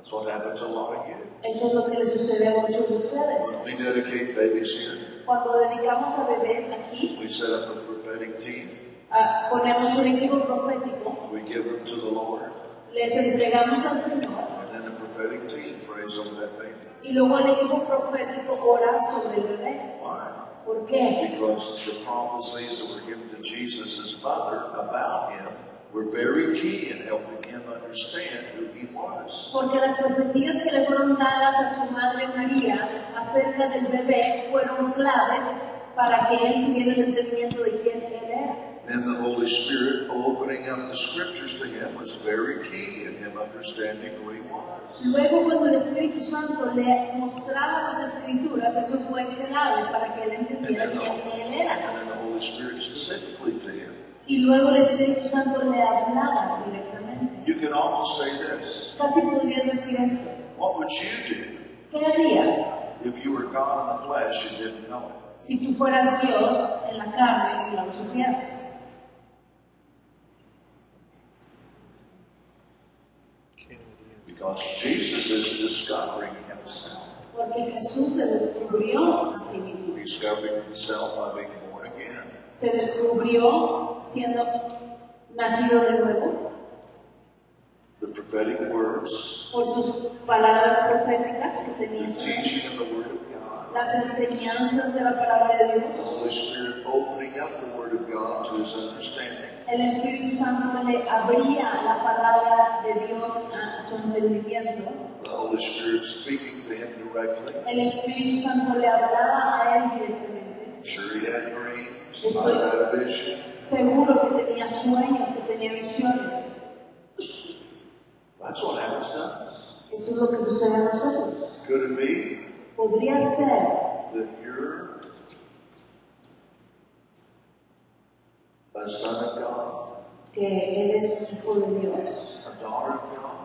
A: That's what happened to a lot of you.
B: Eso es lo que le sucede a muchos de ustedes.
A: When we dedicate babies here,
B: Cuando dedicamos a bebés aquí,
A: we set up a prophetic team.
B: ah, ponemos un equipo profético,
A: We give them to the Lord.
B: les entregamos al Señor
A: And then the prophetic team prays over that baby.
B: y luego el equipo profético ora sobre el bebé.
A: Why?
B: ¿Por qué?
A: Because the prophecies that were given to Jesus' mother about him were very key in helping
B: Porque las profecías que le fueron dadas a su madre María acerca del bebé fueron claves para que él tuviera el entendimiento de quién él era.
A: Then the Holy Spirit opening up the scriptures to him was very key in him understanding who he was.
B: Luego cuando el Espíritu Santo le mostraba las escrituras, eso fue clave para que él
A: And
B: entendiera quién él era.
A: and then the Holy Spirit specifically to him.
B: Y luego el Espíritu Santo le hablaba directamente.
A: You can almost say this. What would you do
B: ¿Qué harías
A: if you were God in the flesh and didn't know it?
B: si tú fueras Dios en la carne y la supieras?
A: Because Jesus is discovering himself.
B: Porque Jesús se descubrió a sí mismo.
A: Discovering himself by being born again.
B: Se descubrió siendo nacido de nuevo
A: The prophetic words,
B: por sus palabras proféticas que
A: the teaching of the Word of God.
B: las enseñanzas de la palabra de
A: The
B: Dios.
A: Holy Spirit opening up the Word of God to his understanding.
B: El Espíritu Santo le abría la palabra de Dios a su entendimiento.
A: The Holy Spirit speaking to him directly.
B: El Espíritu Santo le hablaba a él directamente.
A: Sure, he had dreams, might had a vision.
B: Seguro que tenía sueños, que tenía visiones.
A: That's what happens to us.
B: Eso es lo que sucede a nosotros.
A: Could it be
B: Podría ser
A: that you're a son of God,
B: que eres hijo de Dios,
A: a daughter of God?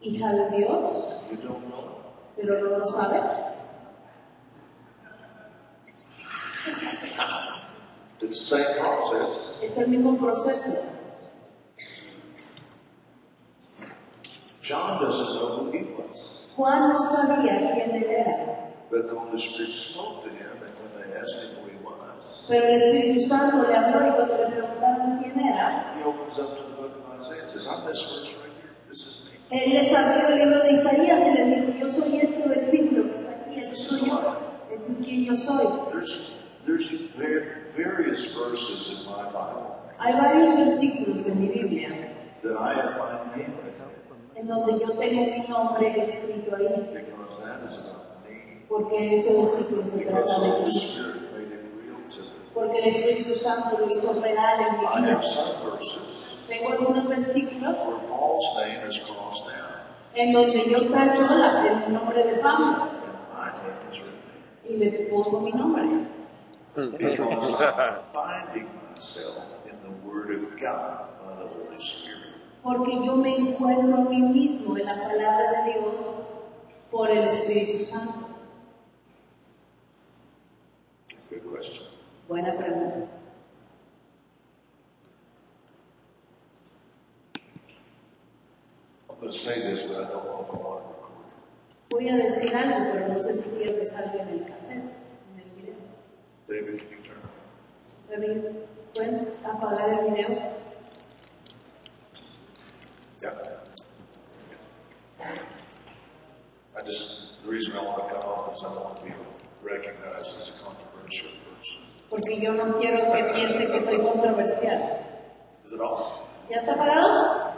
B: hija de Dios,
A: You don't know
B: pero no lo sabes.
A: It's the same process.
B: Es el mismo proceso.
A: John doesn't know who he was.
B: Juan no sabía quién él era,
A: But the Holy Spirit spoke to him, and when they asked him who he was,
B: pero el Espíritu Santo le habló y cuando le preguntaron quién era,
A: he opens up to the book of Isaiah and says, I'm this verse right here. This is me.
B: Él les abrió el libro de Isaías y les dijo, yo soy este versículo aquí, es quien yo soy.
A: There's, there's various verses in my Bible
B: Hay varios versículos en mi Biblia
A: that I have my name in
B: en donde yo tengo mi nombre escrito ahí,
A: because that is about me.
B: porque ese versículo se trata de mí, porque el Espíritu Santo lo hizo real en mi vida. Tengo algunos versículos en donde yo tacho la- el nombre de Pablo y le pongo mi nombre.
A: Because I'm finding myself in the Word of God by the Holy Spirit.
B: Porque yo me encuentro a mí mismo en la palabra de Dios por el Espíritu Santo.
A: Good question.
B: Buena pregunta.
A: I'm going to say this, but I don't know if I want to record it.
B: Voy a decir algo, pero no sé si quiero que salga en el cassette, en el video.
A: David, can you turn?
B: David, ¿pueden apagar el video?
A: Want to cut off is I don't want to be recognized as a controversial person.
B: Porque yo no quiero que piense que soy controversial.
A: Is it off?
B: ¿Ya está apagado?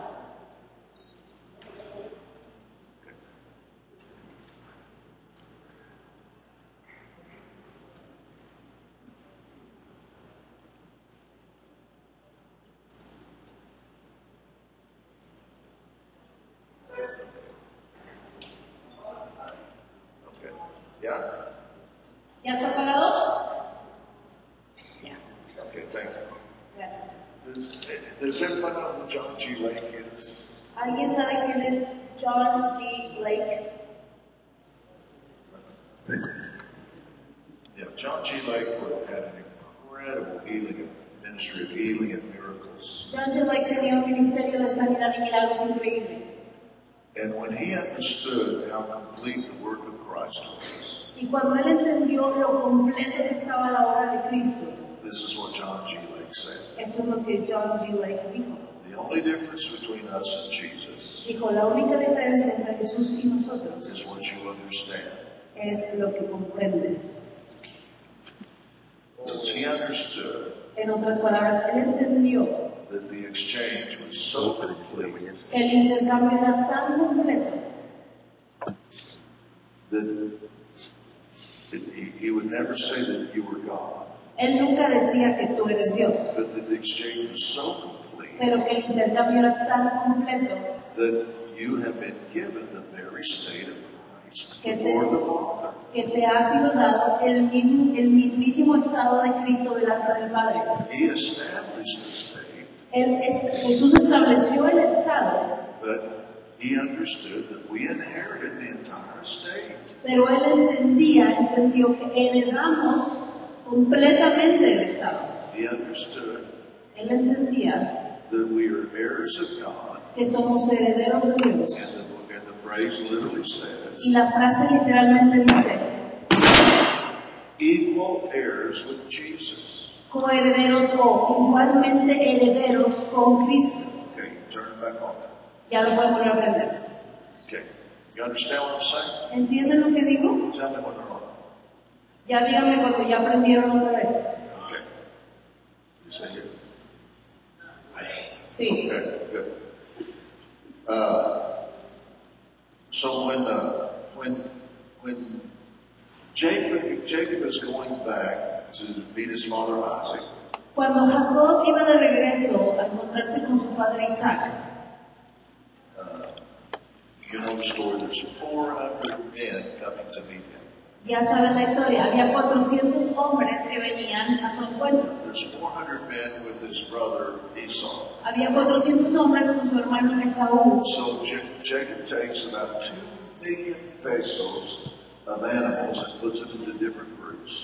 A: Okay. Yeah?
B: ¿Ya está apagado? Ya.
A: Okay, thank you.
B: Gracias.
A: Does, does everybody know who John G. Lake is?
B: ¿Alguien sabe quién es John G. Lake?
A: Yeah, John G. Lake had an incredible healing ministry of healing and miracles.
B: John G. Lake tenía un ministerio de
A: And when he understood how complete the work of Christ was,
B: Y cuando él entendió lo completo que estaba la obra de Cristo,
A: this is what John G. Lake said.
B: eso es lo que John G. Lake dijo.
A: The only difference between us and Jesus
B: Dijo, la única diferencia entre Jesús y nosotros
A: is what you understand.
B: es lo que comprendes.
A: He understood
B: En otras palabras, él entendió
A: that the exchange was so complete
B: el intercambio era tan completo
A: that that he, he would never say that you were God,
B: Él nunca decía que tú eres Dios,
A: but that the exchange was so complete
B: pero que el intercambio era tan completo
A: that you have been given the very state of Christ
B: Que te-
A: before the Father.
B: que te ha sido dado el, mismo, el mismísimo estado de Cristo delante del Padre.
A: He established the
B: Jesús estableció el estado,
A: but he understood that we inherited the entire state.
B: pero él entendía, entendió que heredamos completamente el estado.
A: He understood
B: Él entendía
A: that we are heirs of God,
B: que somos herederos de Dios.
A: and the, and the phrase literally says,
B: Y la frase literalmente dice,
A: equal heirs with Jesus.
B: Coherederos o igualmente herederos con Cristo.
A: Okay, turn it back on.
B: Ya lo pueden volver a aprender.
A: Okay, you understand what I'm saying?
B: ¿Entienden lo que digo?
A: Tell me whether or not.
B: Ya díganme cuando ya aprendieron otra vez.
A: Okay. You say yes.
B: Sí.
A: Okay, good. Uh, so when uh, when when Jacob Jacob is going back to meet his father Isaac,
B: Cuando Jacob iba de regreso a encontrarse con su padre Isaac,
A: uh, you know the story. There's 400 men coming to meet him.
B: ya saben la historia, había 400 hombres que venían a su encuentro.
A: There's 400 men with his brother Esau.
B: Había 400 hombres con su hermano Esaú.
A: So Jacob takes about two million pesos of animals and puts them into different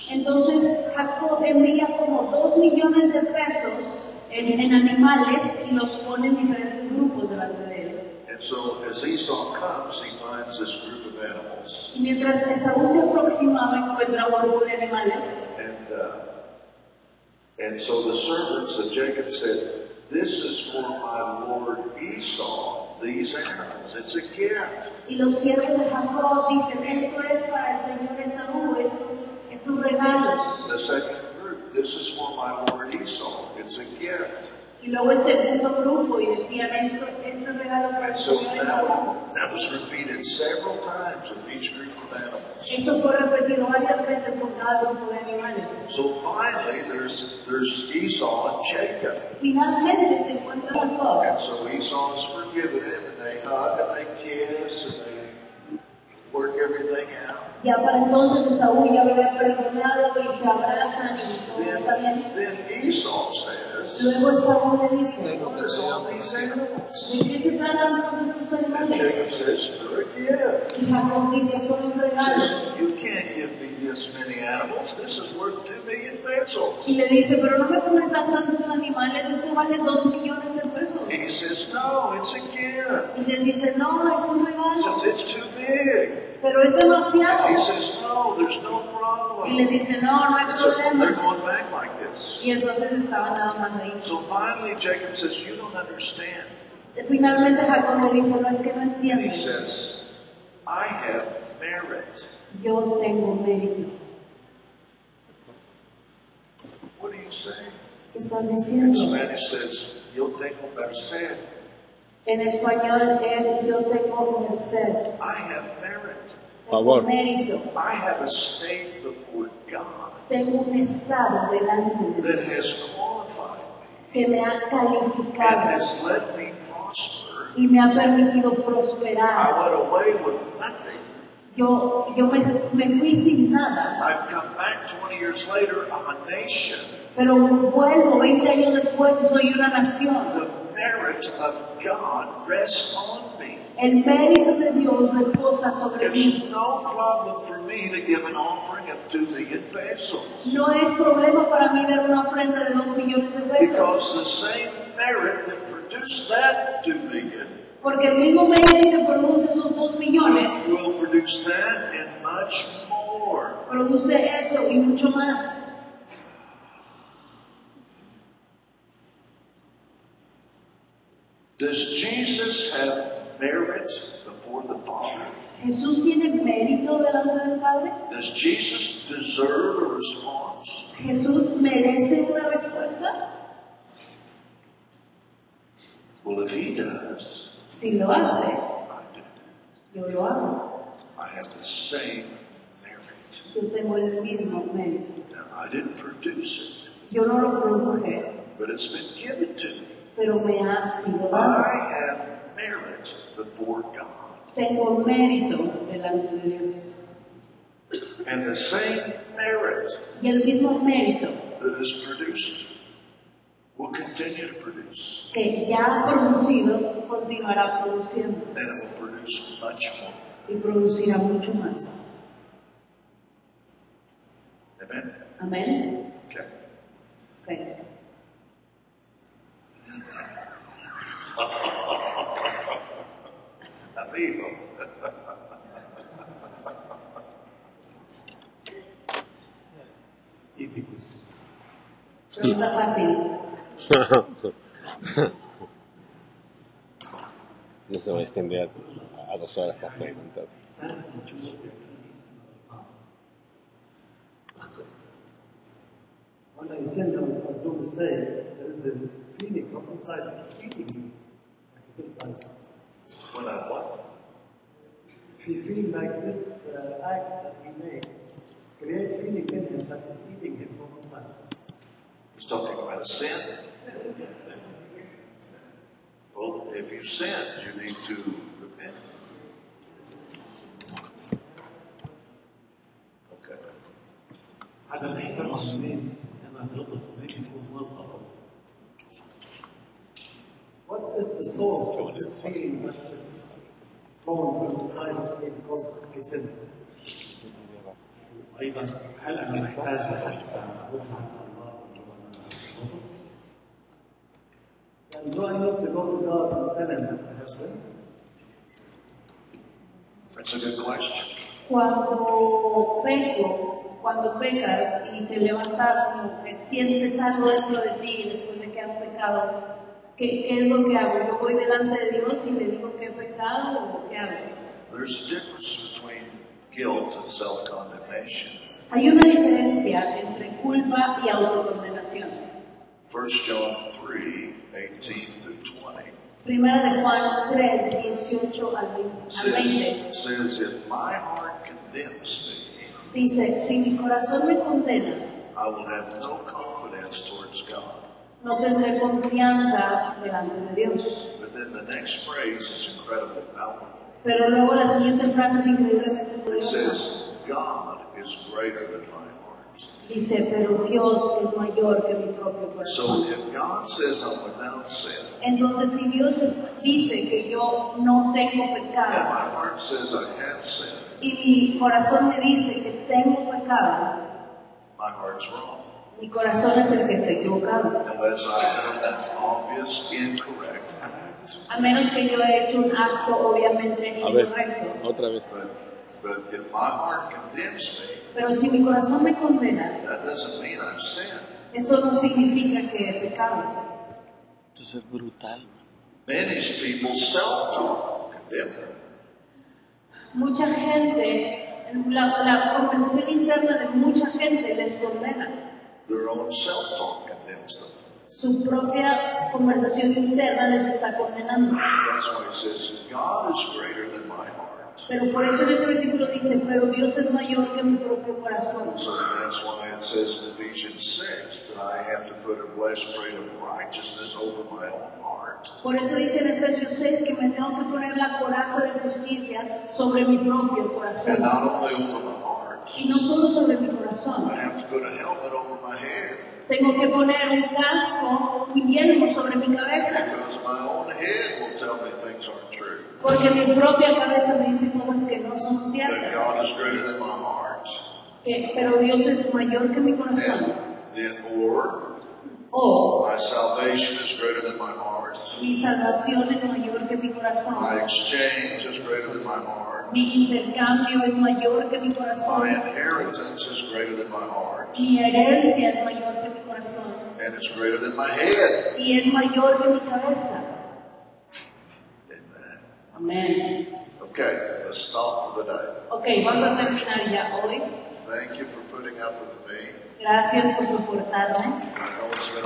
B: Entonces Jacob envía como 2 millones de pesos en, en animales y los pone en diferentes grupos delante de él.
A: And so as Esau comes, he finds this group of animals.
B: Y mientras Esaú se aproximaba encuentra un grupo de animales.
A: And, uh, and so the servants of Jacob said, This is for my lord Esau, these animals. It's a gift.
B: Y los siervos de Jacob dicen, esto es para el señor Esaú, estos, estos regalos.
A: The second group, This is for my lord Esau. It's a gift.
B: Y luego el segundo grupo y decían, esto, este regalo para
A: So that, that was repeated several times with each group of animals.
B: Eso fue repetido varias veces con cada grupo de animales.
A: So finally, there's, there's Esau and Jacob.
B: Finalmente se encuentra Jacob.
A: And so Esau has forgiven him, and they hug and they kiss and work everything out.
B: Ya para entonces Esaú ya había perdonado y se abrazan y todo
A: Then,
B: está bien.
A: then Esau says,
B: Luego Esaú le dice,
A: What is all these animals?
B: ¿de qué se tratan todos estos animales?
A: Jacob a gift.
B: Y Jacob dice, son un
A: He says, You can't give me this many animals. This is worth two million pesos.
B: Y le dice, pero no me puedes dar tantos animales, esto vale dos millones de pesos.
A: He says, No, it's a gift.
B: Y le dice, no, es un
A: He says, It's too big.
B: pero es
A: He says, No, there's no
B: Y le
A: problem.
B: dice, no, no hay
A: so they're going back like this.
B: Y entonces estaba nada más ahí.
A: So finally, Jacob says, You don't understand.
B: Finalmente Jacob le dice, no es que no
A: he
B: entiendes,
A: says, I have merit.
B: yo tengo mérito.
A: What are you saying?
B: ¿Qué estás
A: In
B: diciendo?
A: Spanish says, Yo tengo merced.
B: En español es, yo tengo merced,
A: I have merit.
B: tengo
C: Favor.
B: mérito,
A: I have a state before God
B: tengo un estado delante de
A: that
B: Dios
A: has qualified me
B: que me ha
A: and
B: calificado
A: has me.
B: Y me ha permitido
A: I
B: prosperar.
A: went away with nothing.
B: Yo, yo me, me fui sin nada,
A: I've come back 20 years later, I'm a nation.
B: pero vuelvo 20 años después y soy una nación.
A: The merit of God rests on me.
B: El mérito de Dios reposa sobre mí.
A: No problem for me to give an offering of 2 million pesos.
B: No es problema para mí dar una ofrenda de dos millones de pesos,
A: Because the same merit that produced that 2 million
B: porque el mismo mérito que produce esos dos millones
A: will produce that and much more.
B: produce eso y mucho más.
A: Does Jesus have merit before the Father?
B: Jesús tiene mérito delante del Padre.
A: Does Jesus deserve a response?
B: Jesús merece una respuesta.
A: Well, if he does,
B: Si lo hace,
A: I do.
B: yo lo hago.
A: I have the same merit.
B: Yo tengo el mismo mérito.
A: Now, I didn't produce it,
B: Yo no lo produje,
A: but it's been given to me.
B: pero me ha sido dado.
A: I have merit before God.
B: Tengo mérito delante de Dios.
A: And the same merit
B: Y el mismo mérito
A: that is produced will continue to produce.
B: que ya ha producido continuará produciendo
A: And it will produce much more.
B: y producirá mucho más.
A: Amen?
B: Amén.
A: Okay.
B: Ok.
A: Amigo.
B: Pregunta fácil.
E: No se va a extender a, a dos horas para preguntar.
F: When I send them a do mistake, there is a feeling from inside, feeling inside.
A: When I what?
F: If you feel like this uh, act that we make creates feeling in him that is eating him from inside.
A: He's talking about sin. Well, if you sin, you need to repent. Okay.
F: هذا الإحساس منين؟ أنا غلطت منين موظفة. What is the source of this feeling that is flowing from inside me because I sin? أيضا هل أنا محتاج أروح عند الله And do I need to go to God and tell him I have sinned?
A: That's a good question.
B: Cuando peco, cuando pecas y se levanta como que sientes algo dentro de ti después de que has pecado, ¿qué, qué es lo que hago? ¿Yo voy delante de Dios y le digo que he pecado o qué hago?
A: There's a difference between guilt and self-condemnation.
B: Hay una diferencia entre culpa y autocondenación.
A: 1 John 3, 18 through 20
B: Primera de Juan 3, 18 al 20.
A: says, says, If my heart condemns me,
B: Dice, si mi corazón me condena,
A: I will have no confidence towards God.
B: no tendré confianza delante de Dios.
A: But then the next phrase is incredibly powerful.
B: Pero luego la siguiente frase es increíblemente
A: It says, God is greater than my.
B: Dice, pero Dios es mayor que mi propio
A: So
B: corazón.
A: if God says I'm without sin,
B: Entonces, si Dios dice que yo no tengo
A: and
B: pecado
A: my heart says I have sin,
B: y mi corazón me dice que tengo pecado,
A: my heart's wrong.
B: mi corazón es el que está equivocado.
A: Unless I've done an obvious incorrect act.
B: A menos que yo haya hecho un acto obviamente
E: A ver,
B: incorrecto.
E: otra vez.
A: But, but if my heart condemns me,
B: Pero si mi corazón me condena,
A: that doesn't mean I've sinned.
B: eso no significa que he pecado.
C: Entonces es brutal.
A: Many people self-talk condemn them.
B: Mucha gente, la, la conversación interna de mucha gente les condena.
A: Their own self-talk condemns them.
B: Su propia conversación interna les está condenando.
A: That's why it says, God is greater than my heart.
B: Pero por eso en este versículo dice, pero Dios es mayor que mi propio corazón.
A: So that's why it says in Ephesians 6 that I have to put a breastplate of righteousness over my own heart.
B: Por eso dice en Efesios 6 que me tengo que poner la coraza de justicia sobre mi propio
A: And
B: corazón.
A: not only over my heart,
B: Y no solo sobre mi
A: I
B: corazón.
A: have to put a helmet over my head
B: Tengo que poner un casco, un yelmo sobre mi cabeza.
A: because my own head will tell me things true.
B: Porque mi propia cabeza me dice cosas que no son
A: That
B: ciertas.
A: God is greater than my heart.
B: Que- pero Dios es mayor que mi corazón.
A: And then, or
B: O
A: my salvation is greater than my heart.
B: mi salvación es mayor que mi
A: My
B: corazón.
A: exchange is greater than my heart.
B: Mi intercambio es mayor que mi
A: My
B: corazón.
A: inheritance is greater than my heart.
B: Mi herencia es mayor que mi corazón.
A: And it's greater than my head.
B: Y es mayor que mi cabeza.
A: Amen. Okay, let's stop for the day.
B: Ok, vamos a terminar ya hoy.
A: Thank you for putting up with me.
B: Gracias por soportarme.
A: I know it's been